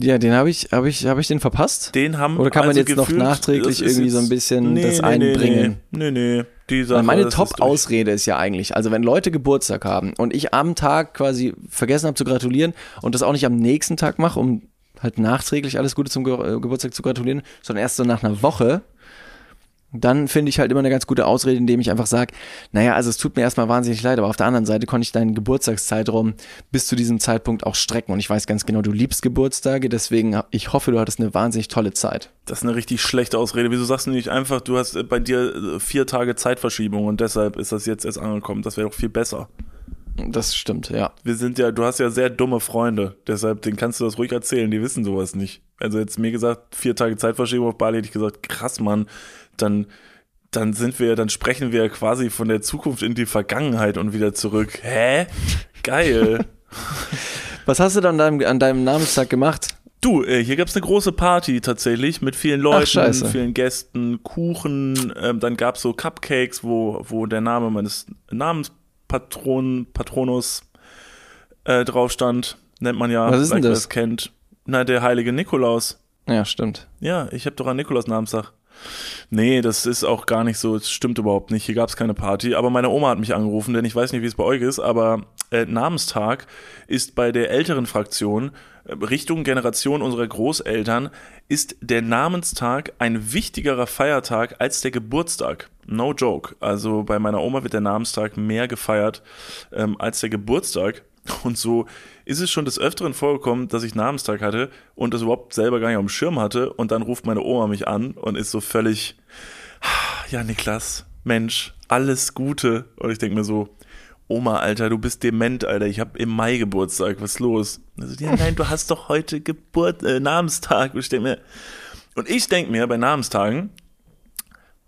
Ja, den habe ich, habe ich, habe ich den verpasst? Den haben Oder kann man also jetzt noch gefühlt- nachträglich das ist irgendwie so ein bisschen das einbringen? Nee, nee, nee. Die Sache, Weil meine. Top-Ausrede ist ja eigentlich, also wenn Leute Geburtstag haben und ich am Tag quasi vergessen habe zu gratulieren und das auch nicht am nächsten Tag mache, um halt nachträglich alles Gute zum Ge äh, Geburtstag zu gratulieren, sondern erst so nach einer Woche, dann finde ich halt immer eine ganz gute Ausrede, indem ich einfach sage, naja, also es tut mir erstmal wahnsinnig leid, aber auf der anderen Seite konnte ich deinen Geburtstagszeitraum bis zu diesem Zeitpunkt auch strecken und ich weiß ganz genau, du liebst Geburtstage, deswegen ich hoffe, du hattest eine wahnsinnig tolle Zeit. Das ist eine richtig schlechte Ausrede. Wieso sagst du nicht einfach, du hast äh, bei dir äh, vier Tage Zeitverschiebung und deshalb ist das jetzt erst angekommen? Das wäre doch viel besser. Das stimmt, ja. Wir sind ja, du hast ja sehr dumme Freunde, deshalb, denen kannst du das ruhig erzählen, die wissen sowas nicht. Also jetzt mir gesagt, vier Tage Zeitverschiebung auf Bali, hätte ich gesagt, krass, Mann, dann, dann sind wir, dann sprechen wir quasi von der Zukunft in die Vergangenheit und wieder zurück. Hä? Geil. Was hast du dann an deinem, an deinem Namenstag gemacht? Du, äh, hier gab's eine große Party tatsächlich mit vielen Leuten, scheiße. vielen Gästen, Kuchen, ähm, dann gab's so Cupcakes, wo, wo der Name meines Namenspatron, Patronus äh, drauf stand. Nennt man ja, Was ist denn das? es kennt. Na, der heilige Nikolaus. Ja, stimmt. Ja, ich habe doch an Nikolaus Namenstag. Nee, das ist auch gar nicht so, es stimmt überhaupt nicht. Hier gab's keine Party, aber meine Oma hat mich angerufen, denn ich weiß nicht, wie es bei euch ist, aber äh, Namenstag ist bei der älteren Fraktion, äh, Richtung Generation unserer Großeltern, ist der Namenstag ein wichtigerer Feiertag als der Geburtstag. No joke. Also bei meiner Oma wird der Namenstag mehr gefeiert ähm, als der Geburtstag. Und so ist es schon des Öfteren vorgekommen, dass ich Namenstag hatte und das überhaupt selber gar nicht auf dem Schirm hatte. Und dann ruft meine Oma mich an und ist so völlig, ja, Niklas, Mensch, alles Gute. Und ich denke mir so, Oma, Alter, du bist dement, Alter. Ich habe im Mai Geburtstag. Was ist los? Und so, ja, nein, du hast doch heute Geburt, äh, Namenstag. Und ich denk mir, und ich denke mir bei Namenstagen,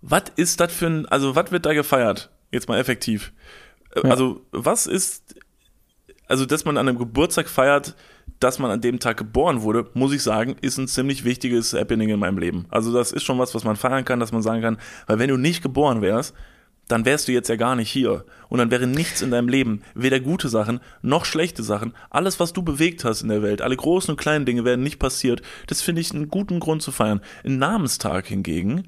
was ist das für ein, also was wird da gefeiert? Jetzt mal effektiv. Äh, Ja. Also, was ist, also, dass man an einem Geburtstag feiert, dass man an dem Tag geboren wurde, muss ich sagen, ist ein ziemlich wichtiges Happening in meinem Leben. Also, das ist schon was, was man feiern kann, dass man sagen kann, weil wenn du nicht geboren wärst, dann wärst du jetzt ja gar nicht hier. Und dann wäre nichts in deinem Leben, weder gute Sachen noch schlechte Sachen. Alles, was du bewegt hast in der Welt, alle großen und kleinen Dinge werden nicht passiert. Das finde ich einen guten Grund zu feiern. Ein Namenstag hingegen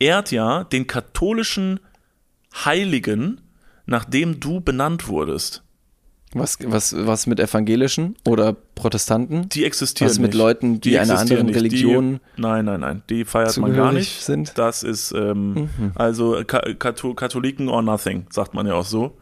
ehrt ja den katholischen Heiligen, nach dem du benannt wurdest. Was, was, was mit Evangelischen oder Protestanten? Die existieren Was mit nicht. Leuten, die einer existieren anderen nicht. Religion Die, nein, nein, nein. Die feiert man gar nicht. sind? Das ist ähm, also Ka Katho Katholiken or nothing, sagt man ja auch so.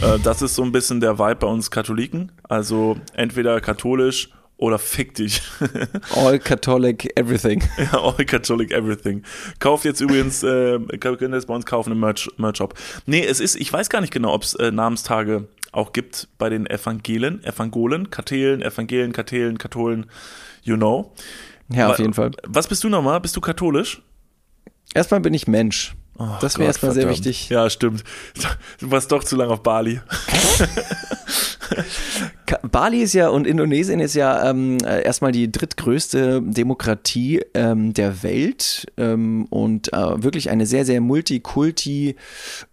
Äh, das ist so ein bisschen der Vibe bei uns Katholiken. Also entweder katholisch oder fick dich. All Catholic Everything. Ja, All Catholic Everything. Kauft jetzt übrigens, äh, könnt ihr das bei uns kaufen im Merch, Merch Shop. Nee, es ist, ich weiß gar nicht genau, ob es äh, Namenstage auch gibt bei den Evangelen, Evangolen, Kathelen, Evangelen, Kathelen, Katholen, you know. Ja, auf jeden Fall. Was bist du nochmal? Bist du katholisch? Erstmal bin ich Mensch. Oh das wäre erstmal sehr verdammt. wichtig. Ja, stimmt. Du warst doch zu lange auf Bali. Bali ist ja und Indonesien ist ja ähm, äh, erstmal die drittgrößte Demokratie ähm, der Welt ähm, und äh, wirklich eine sehr, sehr multikulti,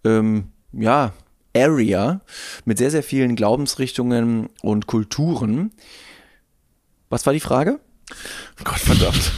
ähm, ja, Area mit sehr, sehr vielen Glaubensrichtungen und Kulturen. Was war die Frage? Gott verdammt.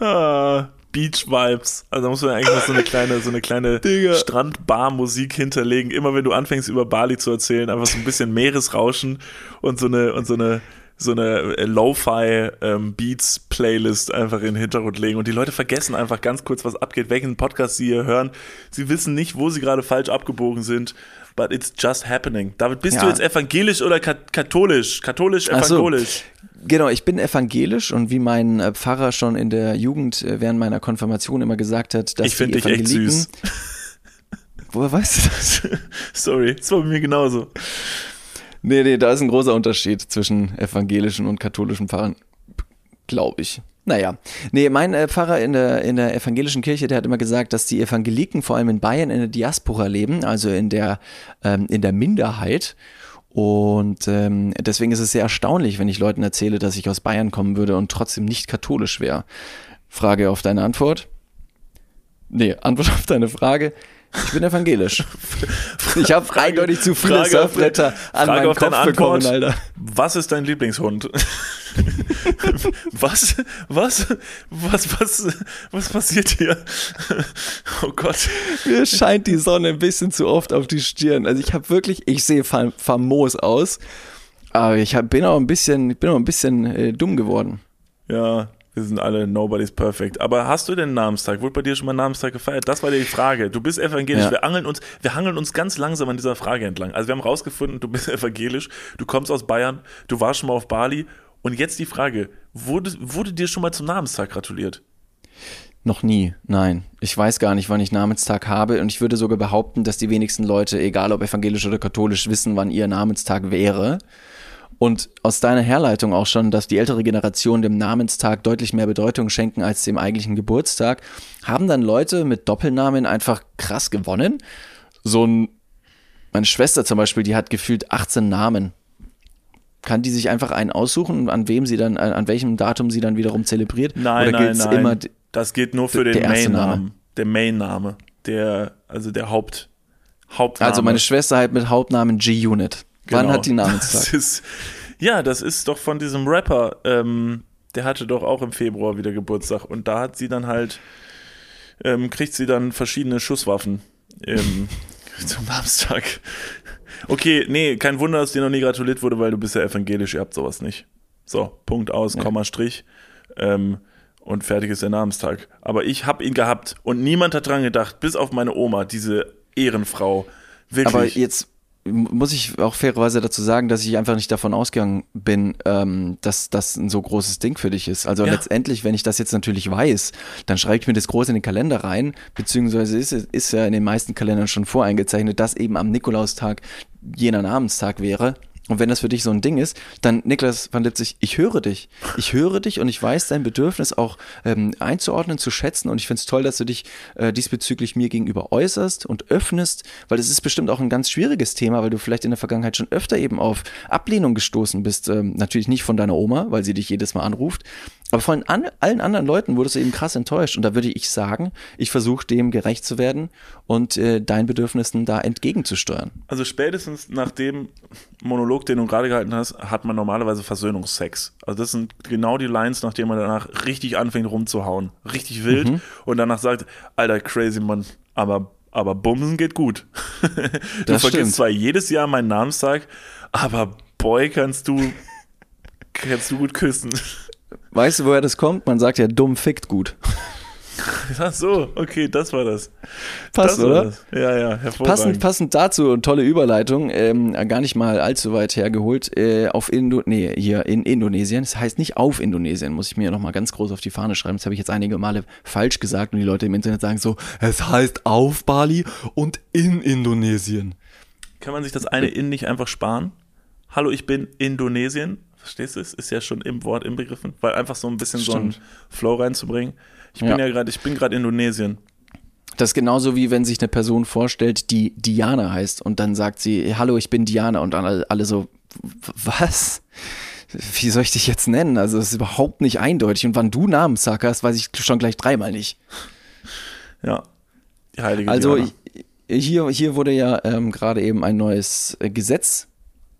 ah, Beach Vibes. Also da muss man eigentlich noch so eine kleine, so eine kleine Strandbar-Musik hinterlegen. Immer wenn du anfängst über Bali zu erzählen, einfach so ein bisschen Meeresrauschen und so eine und so eine so eine äh, Lo-Fi ähm, Beats Playlist einfach in den Hintergrund legen und die Leute vergessen einfach ganz kurz, was abgeht, welchen Podcast sie hier hören. Sie wissen nicht, wo sie gerade falsch abgebogen sind, but it's just happening. David, bist Ja. du jetzt evangelisch oder kat katholisch? Katholisch, so. evangelisch? Genau, ich bin evangelisch und wie mein äh, Pfarrer schon in der Jugend äh, während meiner Konfirmation immer gesagt hat, dass Ich find die dich echt süß. Woher weißt du das? Sorry, das war bei mir genauso. Nee, nee, da ist ein großer Unterschied zwischen evangelischen und katholischen Pfarrern. glaube ich. Naja, nee, mein äh, Pfarrer in der, in der evangelischen Kirche, der hat immer gesagt, dass die Evangeliken vor allem in Bayern in der Diaspora leben, also in der, ähm, in der Minderheit. Und ähm, deswegen ist es sehr erstaunlich, wenn ich Leuten erzähle, dass ich aus Bayern kommen würde und trotzdem nicht katholisch wäre. Frage auf deine Antwort? Nee, Antwort auf deine Frage. Ich bin evangelisch. Ich habe eindeutig zu viele Frage Surfbretter an Frage meinen auf Kopf bekommen. Alter. Was ist dein Lieblingshund? was? Was? Was? Was? Was passiert hier? Oh Gott. Mir scheint die Sonne ein bisschen zu oft auf die Stirn. Also ich habe wirklich, ich sehe fam famos aus, aber ich hab, bin auch ein bisschen, ich bin auch ein bisschen äh, dumm geworden. Ja, wir sind alle nobody's perfect. Aber hast du denn Namenstag? Wurde bei dir schon mal Namenstag gefeiert? Das war die Frage. Du bist evangelisch. Ja. Wir angeln uns, wir hangeln uns ganz langsam an dieser Frage entlang. Also wir haben rausgefunden, du bist evangelisch, du kommst aus Bayern, du warst schon mal auf Bali. Und jetzt die Frage, wurde, wurde dir schon mal zum Namenstag gratuliert? Noch nie, nein. Ich weiß gar nicht, wann ich Namenstag habe und ich würde sogar behaupten, dass die wenigsten Leute, egal ob evangelisch oder katholisch, wissen, wann ihr Namenstag wäre. Und aus deiner Herleitung auch schon, dass die ältere Generation dem Namenstag deutlich mehr Bedeutung schenken als dem eigentlichen Geburtstag, haben dann Leute mit Doppelnamen einfach krass gewonnen. So ein, meine Schwester zum Beispiel, die hat gefühlt 18 Namen. Kann die sich einfach einen aussuchen, an wem sie dann, an, welchem Datum sie dann wiederum zelebriert? Nein, Oder nein, nein. immer das geht nur für den. Main-Namen. Der Main-Name. Der, also der Haupt, Hauptname. Also meine Schwester halt mit Hauptnamen G-Unit. Wann Genau. hat die Das Namenstag? ist, ja, das ist doch von diesem Rapper. Ähm, der hatte doch auch im Februar wieder Geburtstag und da hat sie dann halt, ähm, kriegt sie dann verschiedene Schusswaffen ähm, zum Namenstag. Okay, nee, kein Wunder, dass dir noch nie gratuliert wurde, weil du bist ja evangelisch, ihr habt sowas nicht. So, Punkt aus, Ja. Komma, Strich. Ähm, und fertig ist der Namenstag. Aber ich hab ihn gehabt und niemand hat dran gedacht, bis auf meine Oma, diese Ehrenfrau. Wirklich. Aber jetzt muss ich auch fairerweise dazu sagen, dass ich einfach nicht davon ausgegangen bin, ähm, dass das ein so großes Ding für dich ist. Also Ja. letztendlich, wenn ich das jetzt natürlich weiß, dann schreibe ich mir das groß in den Kalender rein, beziehungsweise ist, es- ist ja in den meisten Kalendern schon voreingezeichnet, dass eben am Nikolaustag jener Namenstag wäre. Und wenn das für dich so ein Ding ist, dann, Niklas van Lipzig, ich höre dich. Ich höre dich und ich weiß dein Bedürfnis auch ähm, einzuordnen, zu schätzen. Und ich finde es toll, dass du dich äh, diesbezüglich mir gegenüber äußerst und öffnest, weil es ist bestimmt auch ein ganz schwieriges Thema, weil du vielleicht in der Vergangenheit schon öfter eben auf Ablehnung gestoßen bist. Ähm, natürlich nicht von deiner Oma, weil sie dich jedes Mal anruft. Aber von an, allen anderen Leuten wurdest du eben krass enttäuscht. Und da würde ich sagen, ich versuche dem gerecht zu werden und äh, deinen Bedürfnissen da entgegenzusteuern. Also spätestens nach dem Monolog, den du gerade gehalten hast, hat man normalerweise Versöhnungsex. Also das sind genau die Lines, nachdem man danach richtig anfängt rumzuhauen. Richtig wild und danach sagt, alter crazy Mann, aber, aber Bumsen geht gut. du Das vergisst stimmt. zwar jedes Jahr meinen Namenstag, aber boy, kannst du, kannst du gut küssen. Weißt du, woher das kommt? Man sagt ja, dumm fickt gut. Ach so, okay, das war das. Passt, das war oder? Das. Ja, ja, hervorragend. Passend, passend dazu, tolle Überleitung, ähm, gar nicht mal allzu weit hergeholt, äh, auf Indo nee, hier in Indonesien, das heißt nicht auf Indonesien, muss ich mir nochmal ganz groß auf die Fahne schreiben, das habe ich jetzt einige Male falsch gesagt und die Leute im Internet sagen so, es heißt auf Bali und in Indonesien. Kann man sich das eine in nicht einfach sparen? Hallo, ich bin Indonesien. Verstehst du? Es ist ja schon im Wort inbegriffen, weil einfach so ein bisschen so einen Stimmt. Flow reinzubringen. Ich bin Ja. ja gerade, ich bin gerade Indonesien. Das ist genauso wie wenn sich eine Person vorstellt, die Diana heißt und dann sagt sie, hallo, ich bin Diana und dann alle, alle so, "W- was? Wie soll ich dich jetzt nennen? Also es ist überhaupt nicht eindeutig und wann du Namenstag hast, weiß ich schon gleich dreimal nicht. Ja. Die heilige Also Diana. hier, hier wurde ja ähm, gerade eben ein neues Gesetz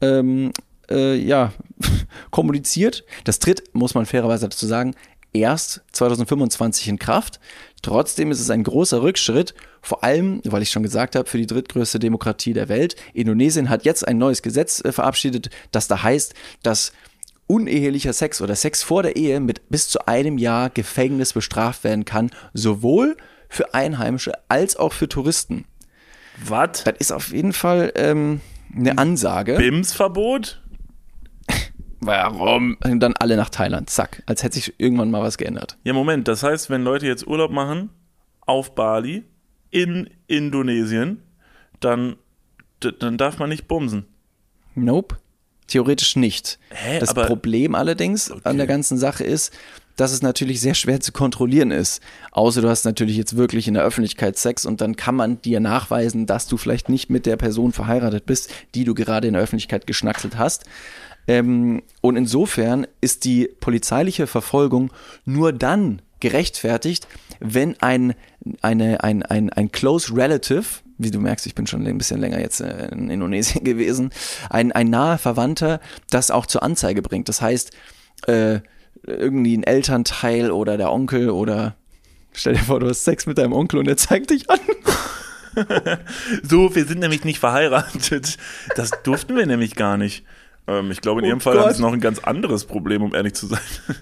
ähm, äh, ja, kommuniziert. Das tritt, muss man fairerweise dazu sagen, erst 2025 in Kraft. Trotzdem ist es ein großer Rückschritt, vor allem, weil ich schon gesagt habe, für die drittgrößte Demokratie der Welt. Indonesien hat jetzt ein neues Gesetz äh, verabschiedet, das da heißt, dass unehelicher Sex oder Sex vor der Ehe mit bis zu einem Jahr Gefängnis bestraft werden kann, sowohl für Einheimische als auch für Touristen. Was? Das ist auf jeden Fall ähm, eine Ansage. BIMS-Verbot? Warum? Und dann alle nach Thailand. Zack. Als hätte sich irgendwann mal was geändert. Ja, Moment. Das heißt, wenn Leute jetzt Urlaub machen auf Bali in Indonesien, dann, dann darf man nicht bumsen. Nope. theoretisch nicht. Hä, das aber- Problem allerdings Okay. an der ganzen Sache ist, dass es natürlich sehr schwer zu kontrollieren ist. Außer du hast natürlich jetzt wirklich in der Öffentlichkeit Sex und dann kann man dir nachweisen, dass du vielleicht nicht mit der Person verheiratet bist, die du gerade in der Öffentlichkeit geschnackselt hast. Ähm, und insofern ist die polizeiliche Verfolgung nur dann gerechtfertigt, wenn ein, eine, ein, ein, ein Close Relative, wie du merkst, ich bin schon ein bisschen länger jetzt äh, in Indonesien gewesen, ein, ein naher Verwandter das auch zur Anzeige bringt. Das heißt, äh, irgendwie ein Elternteil oder der Onkel oder stell dir vor, du hast Sex mit deinem Onkel und er zeigt dich an. So, wir sind nämlich nicht verheiratet. Das durften wir nämlich gar nicht. Ähm, ich glaube, in Oh ihrem Fall Gott. haben sie noch ein ganz anderes Problem, um ehrlich zu sein.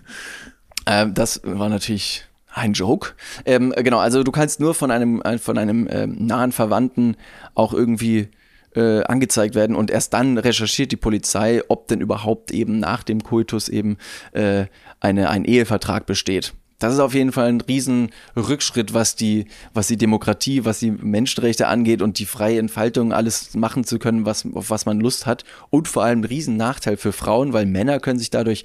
Ähm, das war natürlich ein Joke. Ähm, genau, also du kannst nur von einem, äh, von einem ähm, nahen Verwandten auch irgendwie äh, angezeigt werden und erst dann recherchiert die Polizei, ob denn überhaupt eben nach dem Koitus eben äh, eine, ein Ehevertrag besteht. Das ist auf jeden Fall ein riesen Rückschritt, was die, was die Demokratie, was die Menschenrechte angeht und die freie Entfaltung, alles machen zu können, was, auf was man Lust hat. Und vor allem ein riesen Nachteil für Frauen, weil Männer können sich dadurch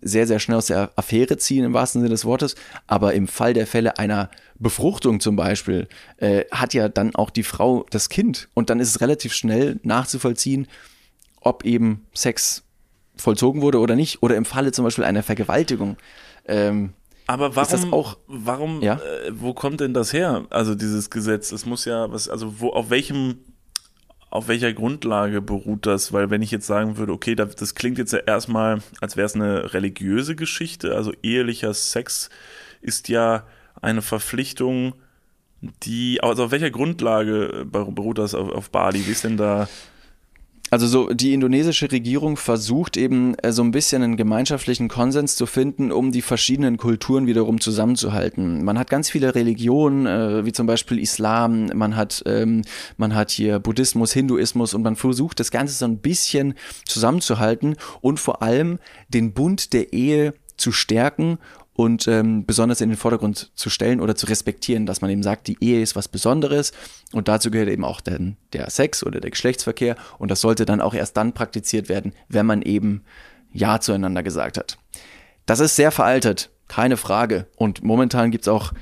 sehr, sehr schnell aus der Affäre ziehen, im wahrsten Sinne des Wortes. Aber im Fall der Fälle einer Befruchtung zum Beispiel, äh, hat ja dann auch die Frau das Kind. Und dann ist es relativ schnell nachzuvollziehen, ob eben Sex vollzogen wurde oder nicht. Oder im Falle zum Beispiel einer Vergewaltigung. Ähm, Aber warum, das auch- warum, Ja? äh, wo kommt denn das her? Also dieses Gesetz, es muss ja, was, also wo, auf welchem, auf welcher Grundlage beruht das? Weil wenn ich jetzt sagen würde, okay, das, das klingt jetzt ja erstmal, als wäre es eine religiöse Geschichte, also ehelicher Sex ist ja eine Verpflichtung, die, also auf welcher Grundlage beru- beruht das auf, auf Bali? Wie ist denn da, Also so die indonesische Regierung versucht eben äh, so ein bisschen einen gemeinschaftlichen Konsens zu finden, um die verschiedenen Kulturen wiederum zusammenzuhalten. Man hat ganz viele Religionen, äh, wie zum Beispiel Islam, man hat, ähm, man hat hier Buddhismus, Hinduismus und man versucht das Ganze so ein bisschen zusammenzuhalten und vor allem den Bund der Ehe zu stärken und ähm, besonders in den Vordergrund zu stellen oder zu respektieren, dass man eben sagt, die Ehe ist was Besonderes und dazu gehört eben auch dann der Sex oder der Geschlechtsverkehr und das sollte dann auch erst dann praktiziert werden, wenn man eben Ja zueinander gesagt hat. Das ist sehr veraltet, keine Frage. Und momentan gibt's auch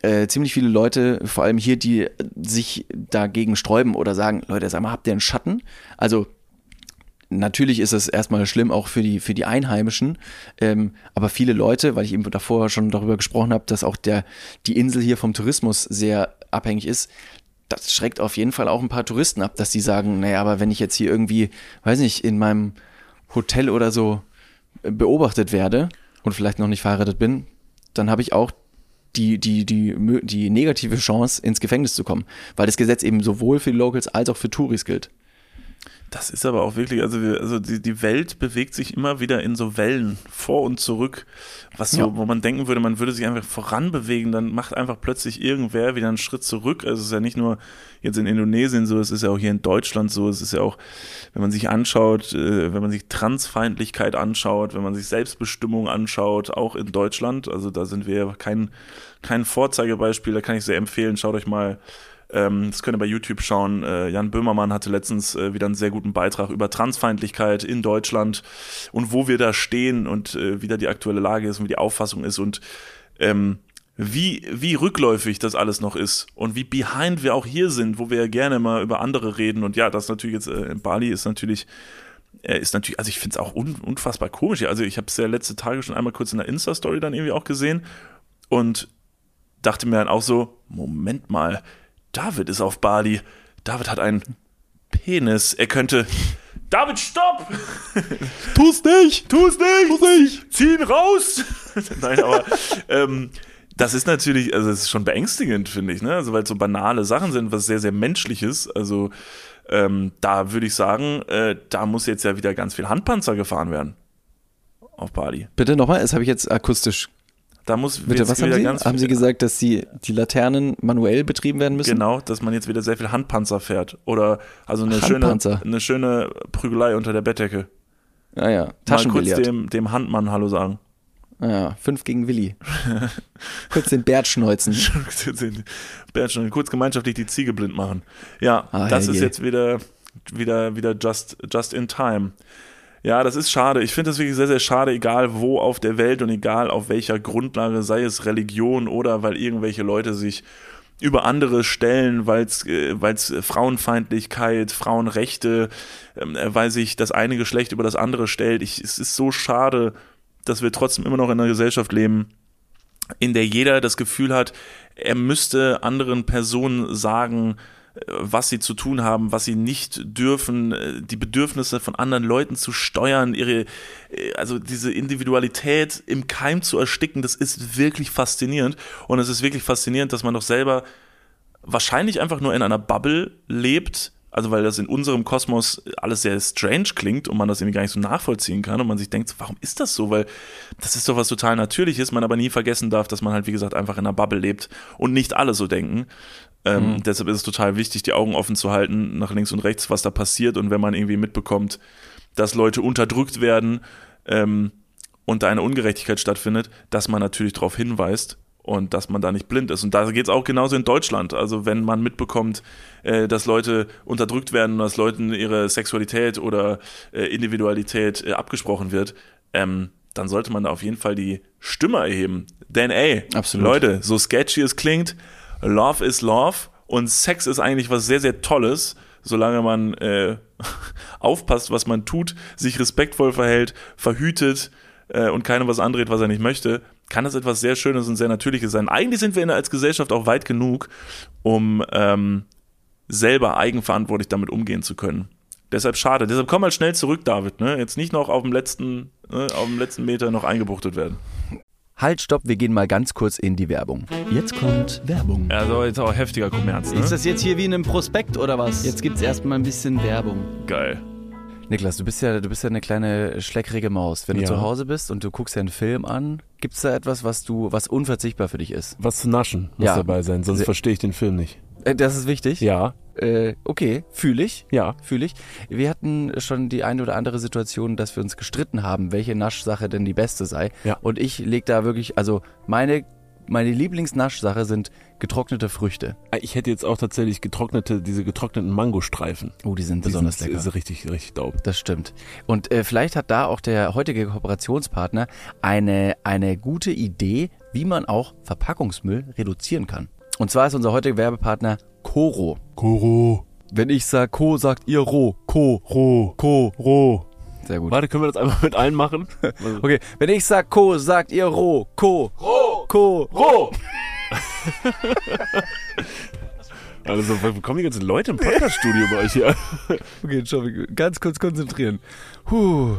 äh, ziemlich viele Leute, vor allem hier, die sich dagegen sträuben oder sagen, Leute, sag mal, habt ihr einen Schatten? Also natürlich ist es erstmal schlimm auch für die, für die Einheimischen, ähm, aber viele Leute, weil ich eben davor schon darüber gesprochen habe, dass auch der, die Insel hier vom Tourismus sehr abhängig ist, das schreckt auf jeden Fall auch ein paar Touristen ab, dass die sagen, naja, aber wenn ich jetzt hier irgendwie, weiß nicht, in meinem Hotel oder so äh, beobachtet werde und vielleicht noch nicht verheiratet bin, dann habe ich auch die, die, die, die negative Chance, ins Gefängnis zu kommen, weil das Gesetz eben sowohl für die Locals als auch für Touris gilt. Das ist aber auch wirklich, also, wir, also die, die Welt bewegt sich immer wieder in so Wellen vor und zurück, was so, Ja. wo man denken würde, man würde sich einfach voranbewegen, dann macht einfach plötzlich irgendwer wieder einen Schritt zurück. Also es ist ja nicht nur jetzt in Indonesien so, es ist ja auch hier in Deutschland so, es ist ja auch, wenn man sich anschaut, äh, wenn man sich Transfeindlichkeit anschaut, wenn man sich Selbstbestimmung anschaut, auch in Deutschland, also da sind wir kein, kein Vorzeigebeispiel, da kann ich sehr empfehlen, schaut euch mal ähm, das könnt ihr bei YouTube schauen. Äh, Jan Böhmermann hatte letztens äh, wieder einen sehr guten Beitrag über Transfeindlichkeit in Deutschland und wo wir da stehen und äh, wie da die aktuelle Lage ist und wie die Auffassung ist und ähm, wie, wie rückläufig das alles noch ist und wie behind wir auch hier sind, wo wir ja gerne mal über andere reden. Und ja, das natürlich jetzt äh, in Bali ist natürlich er ist natürlich, also ich finde es auch un, unfassbar komisch. Also ich habe es ja letzte Tage schon einmal kurz in der Insta-Story dann irgendwie auch gesehen und dachte mir dann auch so, Moment mal, David ist auf Bali. David hat einen Penis. Er könnte. David, stopp! Tu's nicht! Tu's nicht! Tu's nicht! Zieh ihn raus! Nein, aber ähm, das ist natürlich, also es ist schon beängstigend, finde ich, ne? Also weil es so banale Sachen sind, was sehr, sehr menschliches. Also ähm, da würde ich sagen, äh, da muss jetzt ja wieder ganz viel Handpanzer gefahren werden. Auf Bali. Bitte nochmal, das habe ich jetzt akustisch. Da muss Bitte, was haben wieder Sie? Haben Sie gesagt, dass die, die Laternen manuell betrieben werden müssen? Genau, dass man jetzt wieder sehr viel Handpanzer fährt. Oder also eine schöne, eine schöne Prügelei unter der Bettdecke. Ah ja, Mal kurz Taschenbillard. dem, dem Handmann Hallo sagen. Ah ja, fünf gegen Willi. Kurz den Bert schneuzen. Bertschon, kurz gemeinschaftlich die Ziege blind machen. Ja, Ah, das ist herrje. jetzt wieder, wieder, wieder just, just in time. Ja, das ist schade. Ich finde das wirklich sehr, sehr schade, egal wo auf der Welt und egal auf welcher Grundlage, sei es Religion oder weil irgendwelche Leute sich über andere stellen, weil es äh, Frauenfeindlichkeit, Frauenrechte, ähm, äh, weil sich das eine Geschlecht über das andere stellt. Ich, es ist so schade, dass wir trotzdem immer noch in einer Gesellschaft leben, in der jeder das Gefühl hat, er müsste anderen Personen sagen, was sie zu tun haben, was sie nicht dürfen, äh, die Bedürfnisse von anderen Leuten zu steuern, ihre, äh, also diese Individualität im Keim zu ersticken, das ist wirklich faszinierend. Und es ist wirklich faszinierend, dass man doch selber wahrscheinlich einfach nur in einer Bubble lebt, also weil das in unserem Kosmos alles sehr strange klingt und man das irgendwie gar nicht so nachvollziehen kann und man sich denkt, warum ist das so? Weil das ist doch was total Natürliches, man aber nie vergessen darf, dass man halt, wie gesagt, einfach in einer Bubble lebt und nicht alle so denken. Ähm, mhm. Deshalb ist es total wichtig, die Augen offen zu halten, nach links und rechts, was da passiert. Und wenn man irgendwie mitbekommt, dass Leute unterdrückt werden ähm, und da eine Ungerechtigkeit stattfindet, dass man natürlich darauf hinweist und dass man da nicht blind ist. Und da geht es auch genauso in Deutschland. Also wenn man mitbekommt, äh, dass Leute unterdrückt werden und dass Leuten ihre Sexualität oder äh, Individualität äh, abgesprochen wird, ähm, dann sollte man da auf jeden Fall die Stimme erheben. Denn ey, Absolut. Leute, so sketchy es klingt, Love is Love und Sex ist eigentlich was sehr, sehr Tolles, solange man äh, aufpasst, was man tut, sich respektvoll verhält, verhütet äh, und keinem was andreht, was er nicht möchte, kann das etwas sehr Schönes und sehr Natürliches sein. Eigentlich sind wir in, als Gesellschaft auch weit genug, um ähm, selber eigenverantwortlich damit umgehen zu können. Deshalb schade. Deshalb komm mal schnell zurück, David. Ne? Jetzt nicht noch auf dem letzten, ne, auf dem letzten Meter noch eingebuchtet werden. Halt, stopp, wir gehen mal ganz kurz in die Werbung. Jetzt kommt Werbung. Also jetzt auch heftiger Kommerz. Ne? Ist das jetzt hier wie in einem Prospekt oder was? Jetzt gibt's erstmal ein bisschen Werbung. Geil. Niklas, du bist ja, du bist ja eine kleine schleckrige Maus. Wenn du ja. zu Hause bist und du guckst ja einen Film an, gibt's da etwas, was du, was unverzichtbar für dich ist? Was zu naschen muss ja. dabei sein, sonst verstehe ich den Film nicht. Äh, das ist wichtig? Ja. Äh, okay, fühle ich. Ja. Fühle ich. Wir hatten schon die eine oder andere Situation, dass wir uns gestritten haben, welche Naschsache denn die beste sei. Ja. Und ich leg da wirklich, also meine meine Lieblingsnaschsache sind getrocknete Früchte. Ah, ich hätte jetzt auch tatsächlich getrocknete, diese getrockneten Mangostreifen. Oh, die sind die besonders sind, lecker. Ist richtig, richtig dope. Das stimmt. Und äh, vielleicht hat da auch der heutige Kooperationspartner eine, eine gute Idee, wie man auch Verpackungsmüll reduzieren kann. Und zwar ist unser heutiger Werbepartner Koro. Koro. Wenn ich sag Ko, sagt ihr Ro. Ko. Ro. Ko. Ro. Sehr gut. Warte, können wir das einfach mit allen machen? okay, wenn ich sag Ko, sagt ihr Ro. Ko. Ro. Ko. Ro. Also, wo kommen die ganzen Leute im Podcaststudio bei euch hier? okay, schau, ganz kurz konzentrieren. Puh.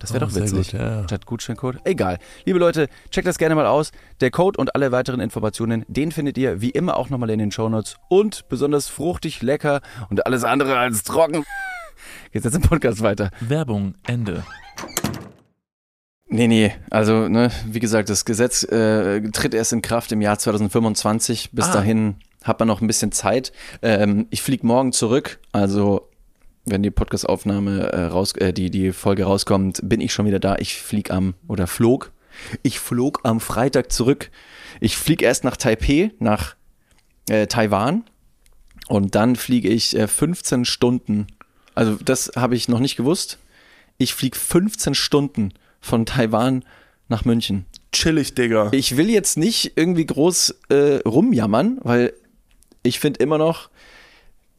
Das wäre oh, doch witzig. Gut, ja. Statt Gutscheincode. Egal. Liebe Leute, checkt das gerne mal aus. Der Code und alle weiteren Informationen, den findet ihr wie immer auch nochmal in den Shownotes. Und besonders fruchtig, lecker und alles andere als trocken. Geht's jetzt im Podcast weiter. Werbung, Ende. Nee, nee, also, ne, wie gesagt, das Gesetz äh, tritt erst in Kraft im Jahr 2025. Bis ah. dahin hat man noch ein bisschen Zeit. Ähm, ich fliege morgen zurück, also wenn die Podcast-Aufnahme äh, raus, äh, die, die Folge rauskommt, bin ich schon wieder da. Ich flieg am, oder flog, ich flog am Freitag zurück. Ich fliege erst nach Taipei, nach äh, Taiwan und dann fliege ich äh, 15 Stunden. Also das habe ich noch nicht gewusst. Ich fliege 15 Stunden von Taiwan nach München. Chillig, Digga. Ich will jetzt nicht irgendwie groß äh, rumjammern, weil ich finde immer noch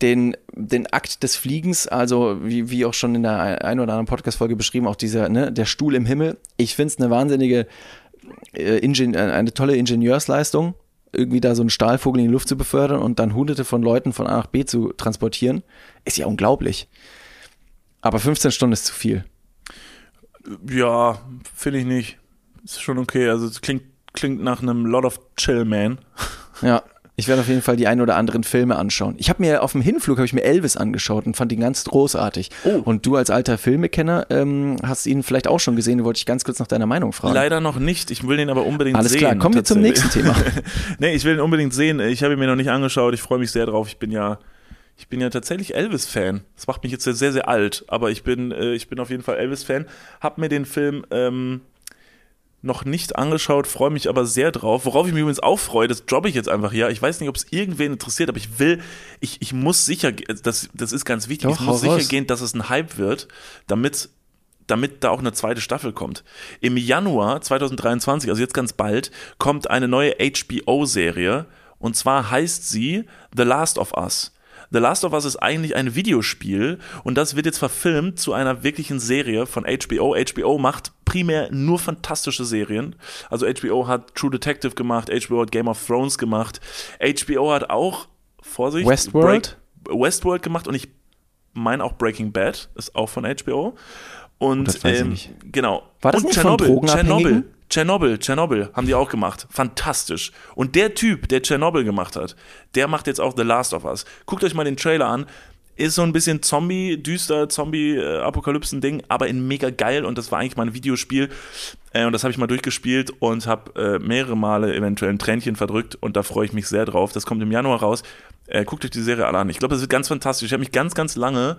den, den Akt des Fliegens, also wie, wie auch schon in der ein oder anderen Podcast-Folge beschrieben, auch dieser, ne, der Stuhl im Himmel. Ich finde es eine wahnsinnige, äh, Ingen eine tolle Ingenieursleistung, irgendwie da so einen Stahlvogel in die Luft zu befördern und dann hunderte von Leuten von A nach B zu transportieren. Ist ja unglaublich. Aber 15 Stunden ist zu viel. Ja, finde ich nicht. Ist schon okay. Also es klingt, klingt nach einem Lot of Chill, man. Ja, ich werde auf jeden Fall die ein oder anderen Filme anschauen. Ich habe mir auf dem Hinflug habe ich mir Elvis angeschaut und fand ihn ganz großartig. Oh. Und du als alter Filmekenner ähm, hast ihn vielleicht auch schon gesehen. Wollte ich ganz kurz nach deiner Meinung fragen. Leider noch nicht. Ich will den aber unbedingt Alles sehen. klar, kommen wir zum nächsten Thema. nee, ich will ihn unbedingt sehen. Ich habe ihn mir noch nicht angeschaut. Ich freue mich sehr drauf. Ich bin ja, ich bin ja tatsächlich Elvis-Fan. Das macht mich jetzt sehr, sehr alt, aber ich bin, äh, ich bin auf jeden Fall Elvis-Fan. Hab mir den Film ähm, noch nicht angeschaut, freue mich aber sehr drauf. Worauf ich mich übrigens auch freue, das droppe ich jetzt einfach hier. Ich weiß nicht, ob es irgendwen interessiert, aber ich will, ich, ich muss sicher, das, das ist ganz wichtig, Doch, ich muss sicher raus. gehen, dass es ein Hype wird, damit damit da auch eine zweite Staffel kommt. Im Januar 2023, also jetzt ganz bald, kommt eine neue HBO-Serie und zwar heißt sie The Last of Us. The Last of Us ist eigentlich ein Videospiel und das wird jetzt verfilmt zu einer wirklichen Serie von HBO. HBO macht primär nur fantastische Serien. Also HBO hat True Detective gemacht, HBO hat Game of Thrones gemacht, HBO hat auch, Vorsicht, Westworld? Break, Westworld gemacht und ich meine auch Breaking Bad ist auch von HBO. Und ich ähm, nicht. genau. War das und nicht von Tschernobyl, Drogenabhängigen? Tschernobyl, Tschernobyl, Tschernobyl haben die auch gemacht. Fantastisch. Und der Typ, der Tschernobyl gemacht hat, der macht jetzt auch The Last of Us. Guckt euch mal den Trailer an. Ist so ein bisschen Zombie, düster, Zombie-Apokalypsen-Ding, aber in mega geil und das war eigentlich mal ein Videospiel. Äh, und das habe ich mal durchgespielt und habe äh, mehrere Male eventuell ein Tränchen verdrückt und da freue ich mich sehr drauf. Das kommt im Januar raus. Äh, guckt euch die Serie alle an. Ich glaube, das wird ganz fantastisch. Ich habe mich ganz, ganz lange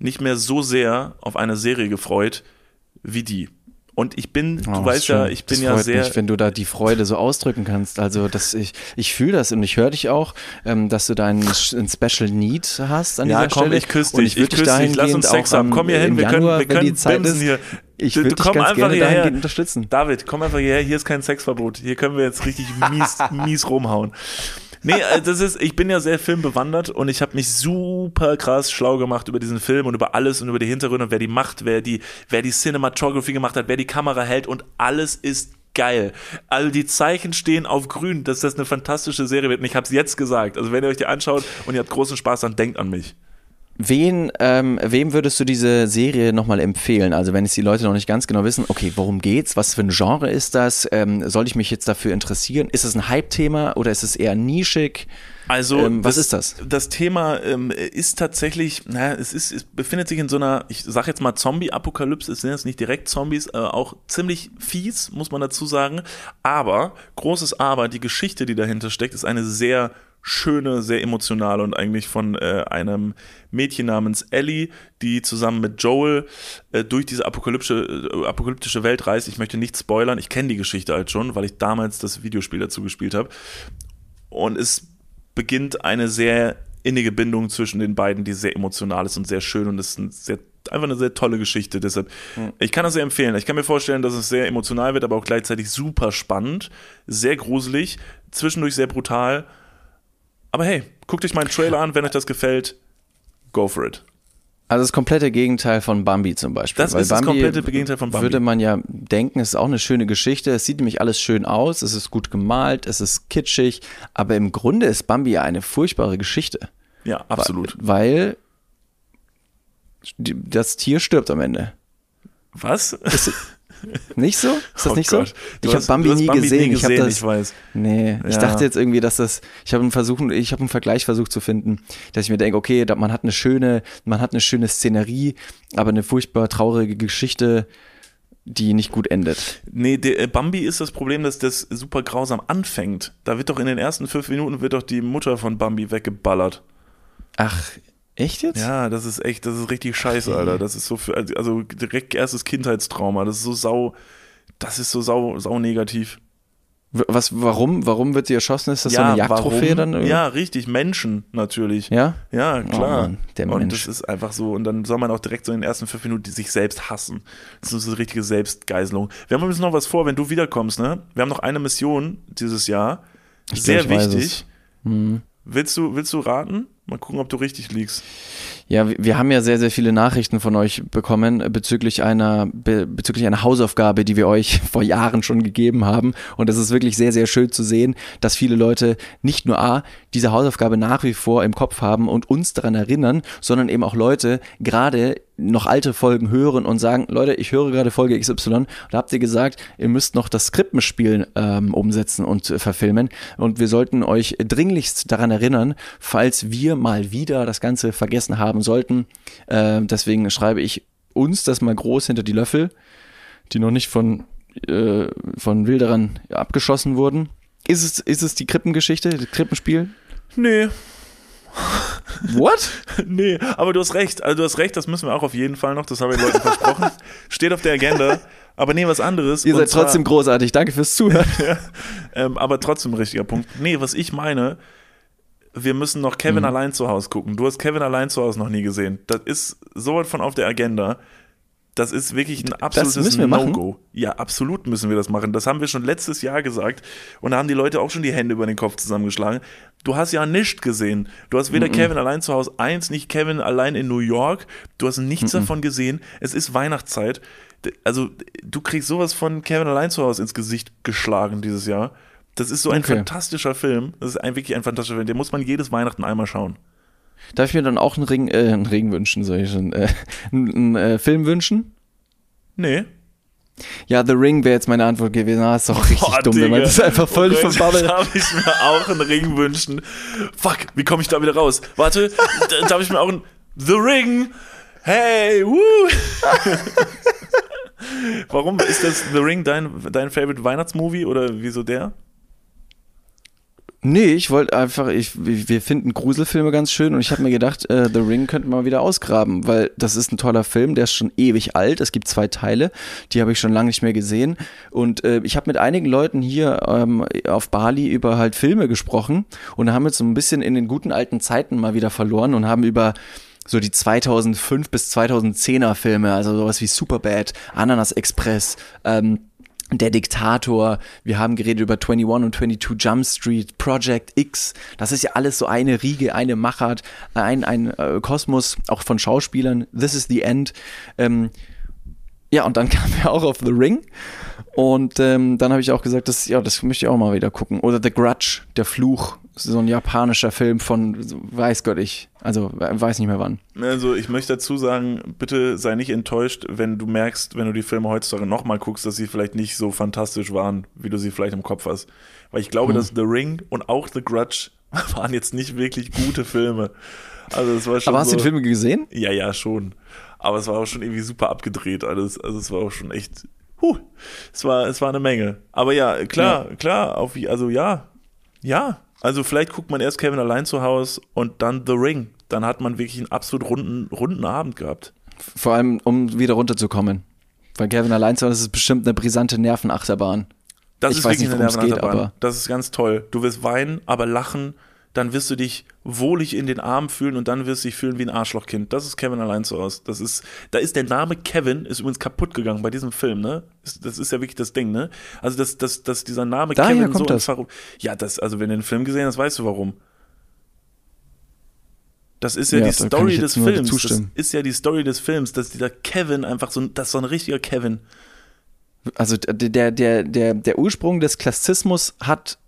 nicht mehr so sehr auf eine Serie gefreut wie die. Und ich bin, du Oh, weißt schön. ja, ich bin das ja freut sehr. Mich, wenn du da die Freude so ausdrücken kannst. Also das, ich, ich fühle das und ich höre dich auch, ähm, dass du da einen, einen Special Need hast an ja, dieser komm, Stelle. ich küsse dich, würd ich küsse dich, lass uns Sex haben. Komm hier hin, wir können, Januar, wir wenn können die Zeit ist, hier. Ich Du- würde du dich ganz gerne hierher. unterstützen. David, komm einfach hierher, hier ist kein Sexverbot. Hier können wir jetzt richtig mies, mies rumhauen. Nee, äh, das ist, ich bin ja sehr filmbewandert und ich habe mich super krass schlau gemacht über diesen Film und über alles und über die Hintergründe und wer die macht, wer die, wer die Cinematography gemacht hat, wer die Kamera hält und alles ist geil. Also die Zeichen stehen auf grün, dass das eine fantastische Serie wird und ich habe es jetzt gesagt. Also wenn ihr euch die anschaut und ihr habt großen Spaß, dann denkt an mich. Wen, ähm, wem würdest du diese Serie nochmal empfehlen? Also wenn es die Leute noch nicht ganz genau wissen, okay, worum geht's? Was für ein Genre ist das? Ähm, soll ich mich jetzt dafür interessieren? Ist es ein Hype-Thema oder ist es eher nischig? Also, Ähm, was ist das? Das Thema ähm, ist tatsächlich, naja, es ist, es befindet sich in so einer, ich sag jetzt mal Zombie-Apokalypse, es sind jetzt nicht direkt Zombies, äh, auch ziemlich fies, muss man dazu sagen. Aber, großes Aber, die Geschichte, die dahinter steckt, ist eine sehr schöne, sehr emotionale und eigentlich von äh, einem Mädchen namens Ellie, die zusammen mit Joel äh, durch diese apokalyptische, äh, apokalyptische Welt reist. Ich möchte nicht spoilern, ich kenne die Geschichte halt schon, weil ich damals das Videospiel dazu gespielt habe. Und es beginnt eine sehr innige Bindung zwischen den beiden, die sehr emotional ist und sehr schön und es ist ein sehr, einfach eine sehr tolle Geschichte. Deshalb, ich kann das sehr empfehlen. Ich kann mir vorstellen, dass es sehr emotional wird, aber auch gleichzeitig super spannend, sehr gruselig, zwischendurch sehr brutal. Aber hey, guckt euch meinen Trailer an, wenn euch das gefällt. Go for it. Also das komplette Gegenteil von Bambi zum Beispiel. Das ist das komplette Gegenteil von Bambi. Würde man ja denken, es ist auch eine schöne Geschichte. Es sieht nämlich alles schön aus, es ist gut gemalt, es ist kitschig, aber im Grunde ist Bambi ja eine furchtbare Geschichte. Ja, absolut. Weil das Tier stirbt am Ende. Was? Nicht so? Ist das Oh nicht Gott. so? Ich habe Bambi, nie, Bambi gesehen. nie Ich gesehen, das. ich weiß. Nee, ich Ja. dachte jetzt irgendwie, dass das. Ich habe einen Versuch, ich habe einen Vergleich versucht zu finden, dass ich mir denke, okay, man hat eine schöne, man hat eine schöne Szenerie, aber eine furchtbar traurige Geschichte. die nicht gut endet. Nee, der, äh, Bambi ist das Problem, dass das super grausam anfängt. Da wird doch in den ersten fünf Minuten wird doch die Mutter von Bambi weggeballert. Ach, echt jetzt? Ja, das ist echt, das ist richtig scheiße, Alter. Das ist so für, also direkt erstes Kindheitstrauma. Das ist so sau, das ist so sau, sau negativ. Was, warum? Warum wird sie erschossen? Ist das so eine Jagdtrophäe dann? irgendwie? Ja, richtig, Menschen natürlich. Ja? Ja, klar. Mann, der und Mensch. das ist einfach so. Und dann soll man auch direkt so in den ersten fünf Minuten sich selbst hassen. Das ist so eine richtige Selbstgeißelung. Wir haben übrigens noch was vor, wenn du wiederkommst, ne? Wir haben noch eine Mission dieses Jahr. Ich Sehr glaub, wichtig. Willst du, willst du raten? Mal gucken, ob du richtig liegst. Ja, wir- haben ja sehr, sehr viele Nachrichten von euch bekommen äh, bezüglich einer, be, bezüglich einer Hausaufgabe, die wir euch vor Jahren schon gegeben haben. Und es ist wirklich sehr, sehr schön zu sehen, dass viele Leute nicht nur A, diese Hausaufgabe nach wie vor im Kopf haben und uns daran erinnern, sondern eben auch Leute gerade noch alte Folgen hören und sagen, Leute, ich höre gerade Folge XY, da habt ihr gesagt, ihr müsst noch das Krippenspiel ähm, umsetzen und äh, verfilmen und wir sollten euch dringlichst daran erinnern, falls wir mal wieder das Ganze vergessen haben sollten. Äh, deswegen schreibe ich uns das mal groß hinter die Löffel, die noch nicht von, äh, von Wilderern abgeschossen wurden. Ist es, ist es die Krippengeschichte, das Krippenspiel? Nee, What? nee, aber du hast recht. Also du hast recht, das müssen wir auch auf jeden Fall noch. Das habe ich Leuten versprochen. Steht auf der Agenda. Aber nee, was anderes. Ihr seid zwar- trotzdem großartig. Danke fürs Zuhören. Ähm, aber trotzdem richtiger Punkt. Nee, was ich meine, wir müssen noch Mhm. Kevin allein zu Hause gucken. Du hast Kevin allein zu Hause noch nie gesehen. Das ist so weit von auf der Agenda. Das ist wirklich ein absolutes? No-Go. Ja, absolut müssen wir das machen. Das haben wir schon letztes Jahr gesagt. Und da haben die Leute auch schon die Hände über den Kopf zusammengeschlagen. Du hast ja nichts gesehen. Du hast weder Kevin allein zu Hause eins, nicht Kevin allein in New York. Du hast nichts davon gesehen. Es ist Weihnachtszeit. Also, du kriegst sowas von Kevin allein zu Hause ins Gesicht geschlagen dieses Jahr. Das ist so ein Okay. fantastischer Film. Das ist ein, wirklich ein fantastischer Film. Den muss man jedes Weihnachten einmal schauen. Darf ich mir dann auch einen Ring, äh, einen Ring wünschen, soll ich schon, äh, einen, einen äh, Film wünschen? Nee. Ja, The Ring wäre jetzt meine Antwort gewesen. Ah, ist doch richtig Boah, dumm, wenn man Digga. das einfach völlig Gott, verbabbelt. Darf ich mir auch einen Ring wünschen? Fuck, wie komme ich da wieder raus? Warte, darf ich mir auch einen The Ring? Hey, woo! Warum ist das The Ring dein, dein Favorite Weihnachtsmovie oder wieso der? Nee, ich wollte einfach, ich, wir finden Gruselfilme ganz schön und ich habe mir gedacht, äh, The Ring könnte man wieder ausgraben, weil das ist ein toller Film, der ist schon ewig alt. Es gibt zwei Teile, die habe ich schon lange nicht mehr gesehen. Und äh, ich habe mit einigen Leuten hier ähm, auf Bali über halt Filme gesprochen und haben jetzt so ein bisschen in den guten alten Zeiten mal wieder verloren und haben über so die 2005 bis 2010er Filme, also sowas wie Superbad, Ananas Express, ähm, der Diktator, wir haben geredet über 21 und 22 Jump Street, Project X, das ist ja alles so eine Riege, eine Machart, ein, ein äh, Kosmos, auch von Schauspielern, This is the End. Ähm, ja, und dann kam er auch auf The Ring. Und ähm, dann habe ich auch gesagt, das, ja, das möchte ich auch mal wieder gucken. Oder The Grudge, der Fluch, so ein japanischer Film von, weiß Gott ich, also weiß nicht mehr wann. Also ich möchte dazu sagen, bitte sei nicht enttäuscht, wenn du merkst, wenn du die Filme heutzutage nochmal guckst, dass sie vielleicht nicht so fantastisch waren, wie du sie vielleicht im Kopf hast. Weil ich glaube, dass The Ring und auch The Grudge waren jetzt nicht wirklich gute Filme. Also es war schon Aber hast so, du die Filme gesehen? Ja, ja, schon. Aber es war auch schon irgendwie super abgedreht alles. Also es war auch schon echt, huh, es war, es war eine Menge. Aber ja, klar, klar, auf, also ja, ja. Also vielleicht guckt man erst Kevin allein zu Hause und dann The Ring. Dann hat man wirklich einen absolut runden, runden Abend gehabt. Vor allem, um wieder runterzukommen. Weil Kevin allein zu Hause ist bestimmt eine brisante Nervenachterbahn. Das Ich ist weiß wirklich nicht, eine es geht, Nervenachterbahn. aber- Das ist ganz toll. Du wirst weinen, aber lachen, dann wirst du dich wohlig in den Armen fühlen und dann wirst du dich fühlen wie ein Arschlochkind. Das ist Kevin allein zu Hause. Das ist, da ist der Name Kevin, ist übrigens kaputt gegangen bei diesem Film, ne? Das ist ja wirklich das Ding, ne? Also, dass, dass, dass dieser Name Daher Kevin kommt so das. Verru- Ja, das, also wenn du den Film gesehen hast, weißt du warum. Das ist ja, Ja, die Story des Films. Das ist ja die Story des Films, dass dieser Kevin einfach so ein, das ist so ein richtiger Kevin. Also der, der, der, der Ursprung des Klassismus hat,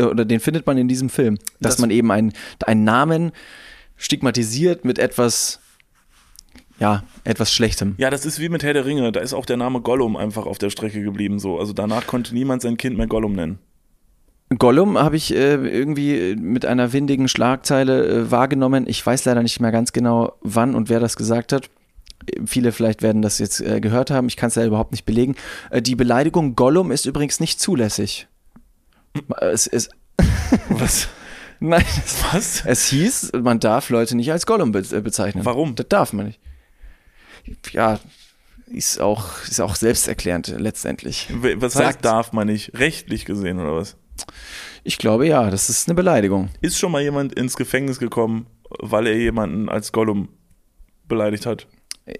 oder den findet man in diesem Film, dass Das- man eben einen, einen Namen stigmatisiert mit etwas, ja, etwas Schlechtem. Ja, das ist wie mit Herr der Ringe. Da ist auch der Name Gollum einfach auf der Strecke geblieben. So. Also danach konnte niemand sein Kind mehr Gollum nennen. Gollum habe ich äh, irgendwie mit einer windigen Schlagzeile äh, wahrgenommen. Ich weiß leider nicht mehr ganz genau, wann und wer das gesagt hat. Viele vielleicht werden das jetzt äh, gehört haben, ich kann es ja überhaupt nicht belegen. Äh, die Beleidigung Gollum ist übrigens nicht zulässig. Es ist. Was? Nein, es, Was? es hieß, man darf Leute nicht als Gollum be äh, bezeichnen. Warum? Das darf man nicht. Ja, ist auch, ist auch selbsterklärend letztendlich. Was Sagt- heißt, darf man nicht? Rechtlich gesehen oder was? Ich glaube ja, das ist eine Beleidigung. Ist schon mal jemand ins Gefängnis gekommen, weil er jemanden als Gollum beleidigt hat?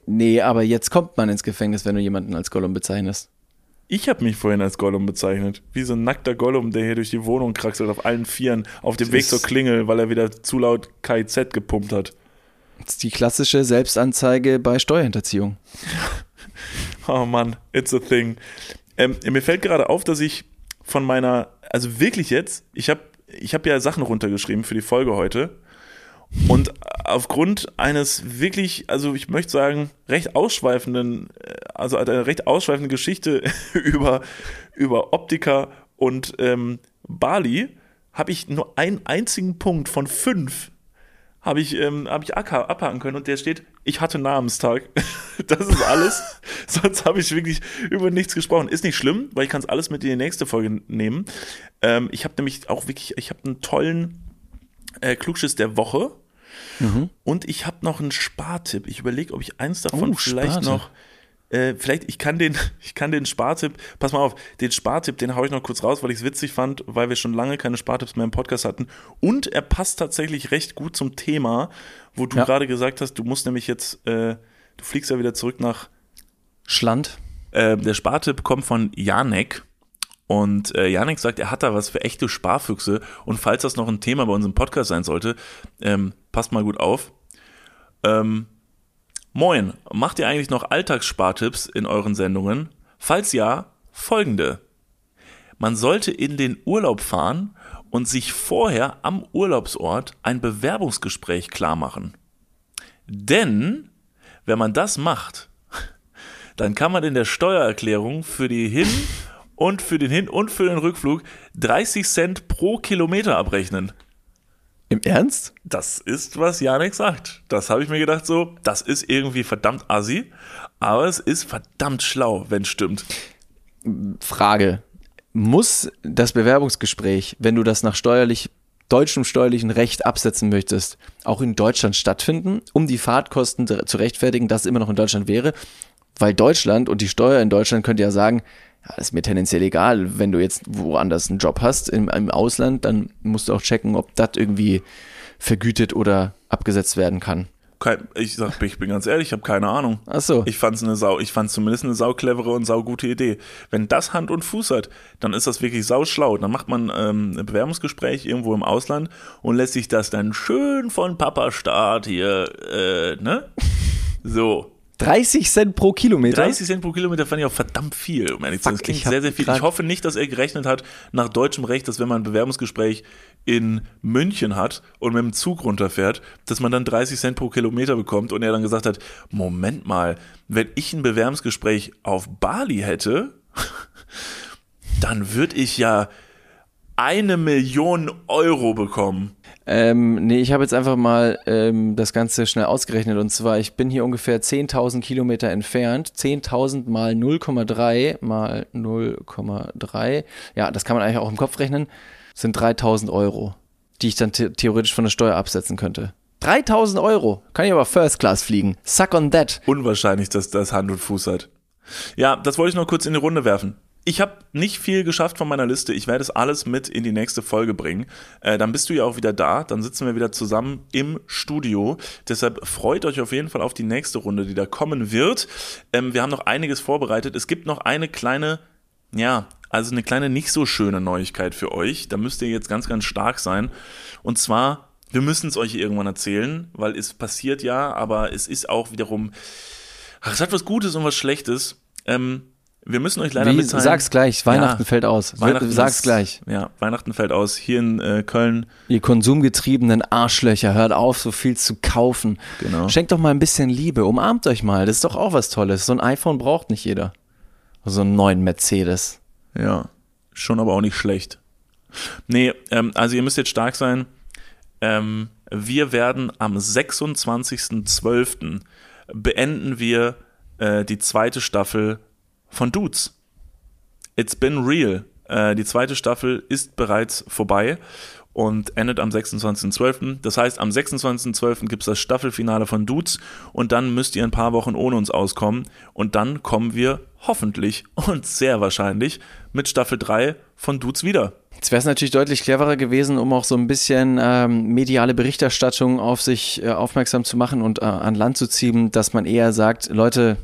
Nee, aber jetzt kommt man ins Gefängnis, wenn du jemanden als Gollum bezeichnest. Ich habe mich vorhin als Gollum bezeichnet. Wie so ein nackter Gollum, der hier durch die Wohnung kraxelt auf allen Vieren auf dem Weg ist- zur Klingel, weil er wieder zu laut KIZ gepumpt hat. Das ist die klassische Selbstanzeige bei Steuerhinterziehung. Oh Mann, it's a thing. Ähm, mir fällt gerade auf, dass ich von meiner, also wirklich jetzt, ich habe ich hab ja Sachen runtergeschrieben für die Folge heute. Und aufgrund eines wirklich, also ich möchte sagen, recht ausschweifenden, äh, also eine recht ausschweifende Geschichte über, über Optiker und ähm, Bali, habe ich nur einen einzigen Punkt von fünf habe ich, ähm, hab ich abha- abhaken können und der steht, ich hatte Namenstag. Das ist alles. Sonst habe ich wirklich über nichts gesprochen. Ist nicht schlimm, weil ich kann es alles mit in die nächste Folge nehmen. Ähm, ich habe nämlich auch wirklich, ich habe einen tollen äh, Klugschiss der Woche und ich habe noch einen Spartipp. Ich überlege, ob ich eins davon Oh, vielleicht Spartipp. noch äh, vielleicht, ich kann den, ich kann den Spartipp, pass mal auf, den Spartipp, den hau ich noch kurz raus, weil ich es witzig fand, weil wir schon lange keine Spartipps mehr im Podcast hatten. Und er passt tatsächlich recht gut zum Thema, wo du Ja. gerade gesagt hast, du musst nämlich jetzt, äh, du fliegst ja wieder zurück nach. Schland. Äh, der Spartipp kommt von Janek. Und äh, Janek sagt, er hat da was für echte Sparfüchse. Und falls das noch ein Thema bei unserem Podcast sein sollte, ähm, passt mal gut auf. Ähm, Moin, macht ihr eigentlich noch Alltagsspartipps in euren Sendungen? Falls ja, folgende. Man sollte in den Urlaub fahren und sich vorher am Urlaubsort ein Bewerbungsgespräch klar machen. Denn, wenn man das macht, dann kann man in der Steuererklärung für die Hin- und für den Hin- und für den Rückflug 30 Cent pro Kilometer abrechnen. Im Ernst? Das ist, was Janek sagt. Das habe ich mir gedacht, so, das ist irgendwie verdammt assi, aber es ist verdammt schlau, wenn es stimmt. Frage. Muss das Bewerbungsgespräch, wenn du das nach steuerlich, deutschem steuerlichen Recht absetzen möchtest, auch in Deutschland stattfinden, um die Fahrtkosten zu zu rechtfertigen, dass es immer noch in Deutschland wäre? Weil Deutschland und die Steuer in Deutschland könnte ja sagen, ja, ist mir tendenziell egal, wenn du jetzt woanders einen Job hast im, im Ausland, dann musst du auch checken, ob das irgendwie vergütet oder abgesetzt werden kann. Kein, ich sag, ich bin ganz ehrlich, ich habe keine Ahnung. Ach so. Ich fand's eine Sau, ich fand's zumindest eine sauclevere und saugute Idee. Wenn das Hand und Fuß hat, dann ist das wirklich sauschlau. Dann macht man ähm, ein Bewerbungsgespräch irgendwo im Ausland und lässt sich das dann schön von Papa Staat hier, äh, ne? So. 30 Cent pro Kilometer? 30 Cent pro Kilometer fand ich auch verdammt viel, um ehrlich zu sein. Das klingt sehr, sehr viel. Ich hoffe nicht, dass er gerechnet hat nach deutschem Recht, dass wenn man ein Bewerbungsgespräch in München hat und mit dem Zug runterfährt, dass man dann 30 Cent pro Kilometer bekommt und er dann gesagt hat, Moment mal, wenn ich ein Bewerbungsgespräch auf Bali hätte, dann würde ich ja eine Million Euro bekommen. Ähm, nee, ich habe jetzt einfach mal ähm, das Ganze schnell ausgerechnet. Und zwar, ich bin hier ungefähr 10.000 Kilometer entfernt. 10.000 mal 0,3 mal 0,3. Ja, das kann man eigentlich auch im Kopf rechnen. Sind 3.000 Euro, die ich dann the theoretisch von der Steuer absetzen könnte. 3.000 Euro. Kann ich aber First Class fliegen. Suck on that. unwahrscheinlich, dass das Hand und Fuß hat. Ja, das wollte ich noch kurz in die Runde werfen. Ich habe nicht viel geschafft von meiner Liste. Ich werde es alles mit in die nächste Folge bringen. Äh, dann bist du ja auch wieder da. Dann sitzen wir wieder zusammen im Studio. Deshalb freut euch auf jeden Fall auf die nächste Runde, die da kommen wird. Ähm, wir haben noch einiges vorbereitet. Es gibt noch eine kleine, ja, also eine kleine nicht so schöne Neuigkeit für euch. Da müsst ihr jetzt ganz, ganz stark sein. Und zwar, wir müssen es euch irgendwann erzählen, weil es passiert ja, aber es ist auch wiederum Ach, es hat was Gutes und was Schlechtes. Ähm, wir müssen euch leider Wie, mitteilen. sag's gleich. Weihnachten Ja, fällt aus. Weihnachten sag's ist- gleich. Ja, Weihnachten fällt aus. Hier in äh, Köln. Ihr konsumgetriebenen Arschlöcher, hört auf, so viel zu kaufen. Genau. Schenkt doch mal ein bisschen Liebe, umarmt euch mal. Das ist doch auch was Tolles. So ein iPhone braucht nicht jeder. So einen neuen Mercedes. Ja, schon aber auch nicht schlecht. Nee, ähm, also ihr müsst jetzt stark sein. Ähm, wir werden am 26.12. beenden wir äh, die zweite Staffel von Dudes. It's been real. Äh, die zweite Staffel ist bereits vorbei und endet am 26.12. Das heißt, am 26.12. gibt es das Staffelfinale von Dudes und dann müsst ihr ein paar Wochen ohne uns auskommen und dann kommen wir hoffentlich und sehr wahrscheinlich mit Staffel 3 von Dudes wieder. Jetzt wäre es natürlich deutlich cleverer gewesen, um auch so ein bisschen ähm, mediale Berichterstattung auf sich äh, aufmerksam zu machen und äh, an Land zu ziehen, dass man eher sagt, Leute,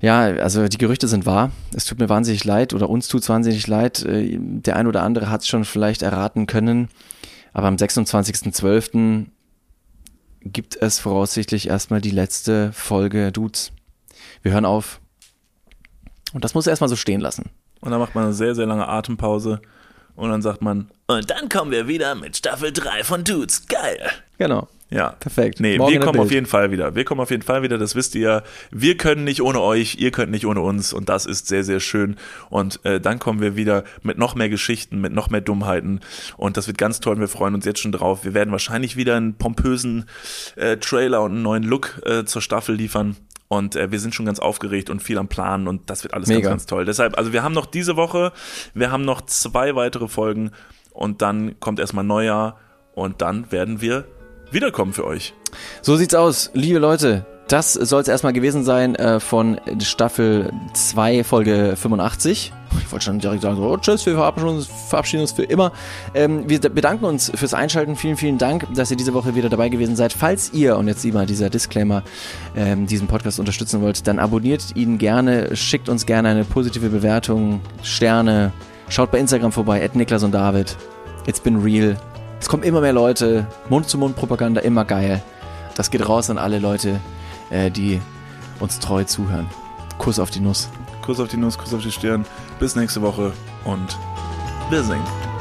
ja, also die Gerüchte sind wahr. Es tut mir wahnsinnig leid oder uns tut es wahnsinnig leid. Äh, der ein oder andere hat es schon vielleicht erraten können. Aber am 26.12. gibt es voraussichtlich erstmal die letzte Folge Dudes. Wir hören auf. Und das muss erstmal so stehen lassen. Und dann macht man eine sehr, sehr lange Atempause und dann sagt man, und dann kommen wir wieder mit Staffel 3 von Dudes. Geil. Genau. Ja. Perfekt. Nee, Morgen wir kommen auf jeden Fall wieder. Wir kommen auf jeden Fall wieder, das wisst ihr ja. Wir können nicht ohne euch, ihr könnt nicht ohne uns und das ist sehr, sehr schön. Und äh, dann kommen wir wieder mit noch mehr Geschichten, mit noch mehr Dummheiten und das wird ganz toll. Wir freuen uns jetzt schon drauf. Wir werden wahrscheinlich wieder einen pompösen äh, Trailer und einen neuen Look äh, zur Staffel liefern. Und äh, wir sind schon ganz aufgeregt und viel am Planen und das wird alles Mega. ganz, ganz toll. Deshalb, also wir haben noch diese Woche, wir haben noch zwei weitere Folgen und dann kommt erstmal Neujahr und dann werden wir wiederkommen für euch. So sieht's aus, liebe Leute. Das soll es erstmal gewesen sein äh, von Staffel 2, Folge 85. Ich wollte schon direkt sagen, so, oh, tschüss, wir verabschieden uns, verabschieden uns für immer. Ähm, wir bedanken uns fürs Einschalten. Vielen, vielen Dank, dass ihr diese Woche wieder dabei gewesen seid. Falls ihr, und jetzt sieh dieser Disclaimer, ähm, diesen Podcast unterstützen wollt, dann abonniert ihn gerne, schickt uns gerne eine positive Bewertung, Sterne, schaut bei Instagram vorbei, at Niklas und David. It's been real. Es kommen immer mehr Leute, Mund-zu-Mund-Propaganda, immer geil. Das geht raus an alle Leute, äh, die uns treu zuhören. Kuss auf die Nuss. Kuss auf die Nuss, Kuss auf die Stirn. Bis nächste Woche und wir singen.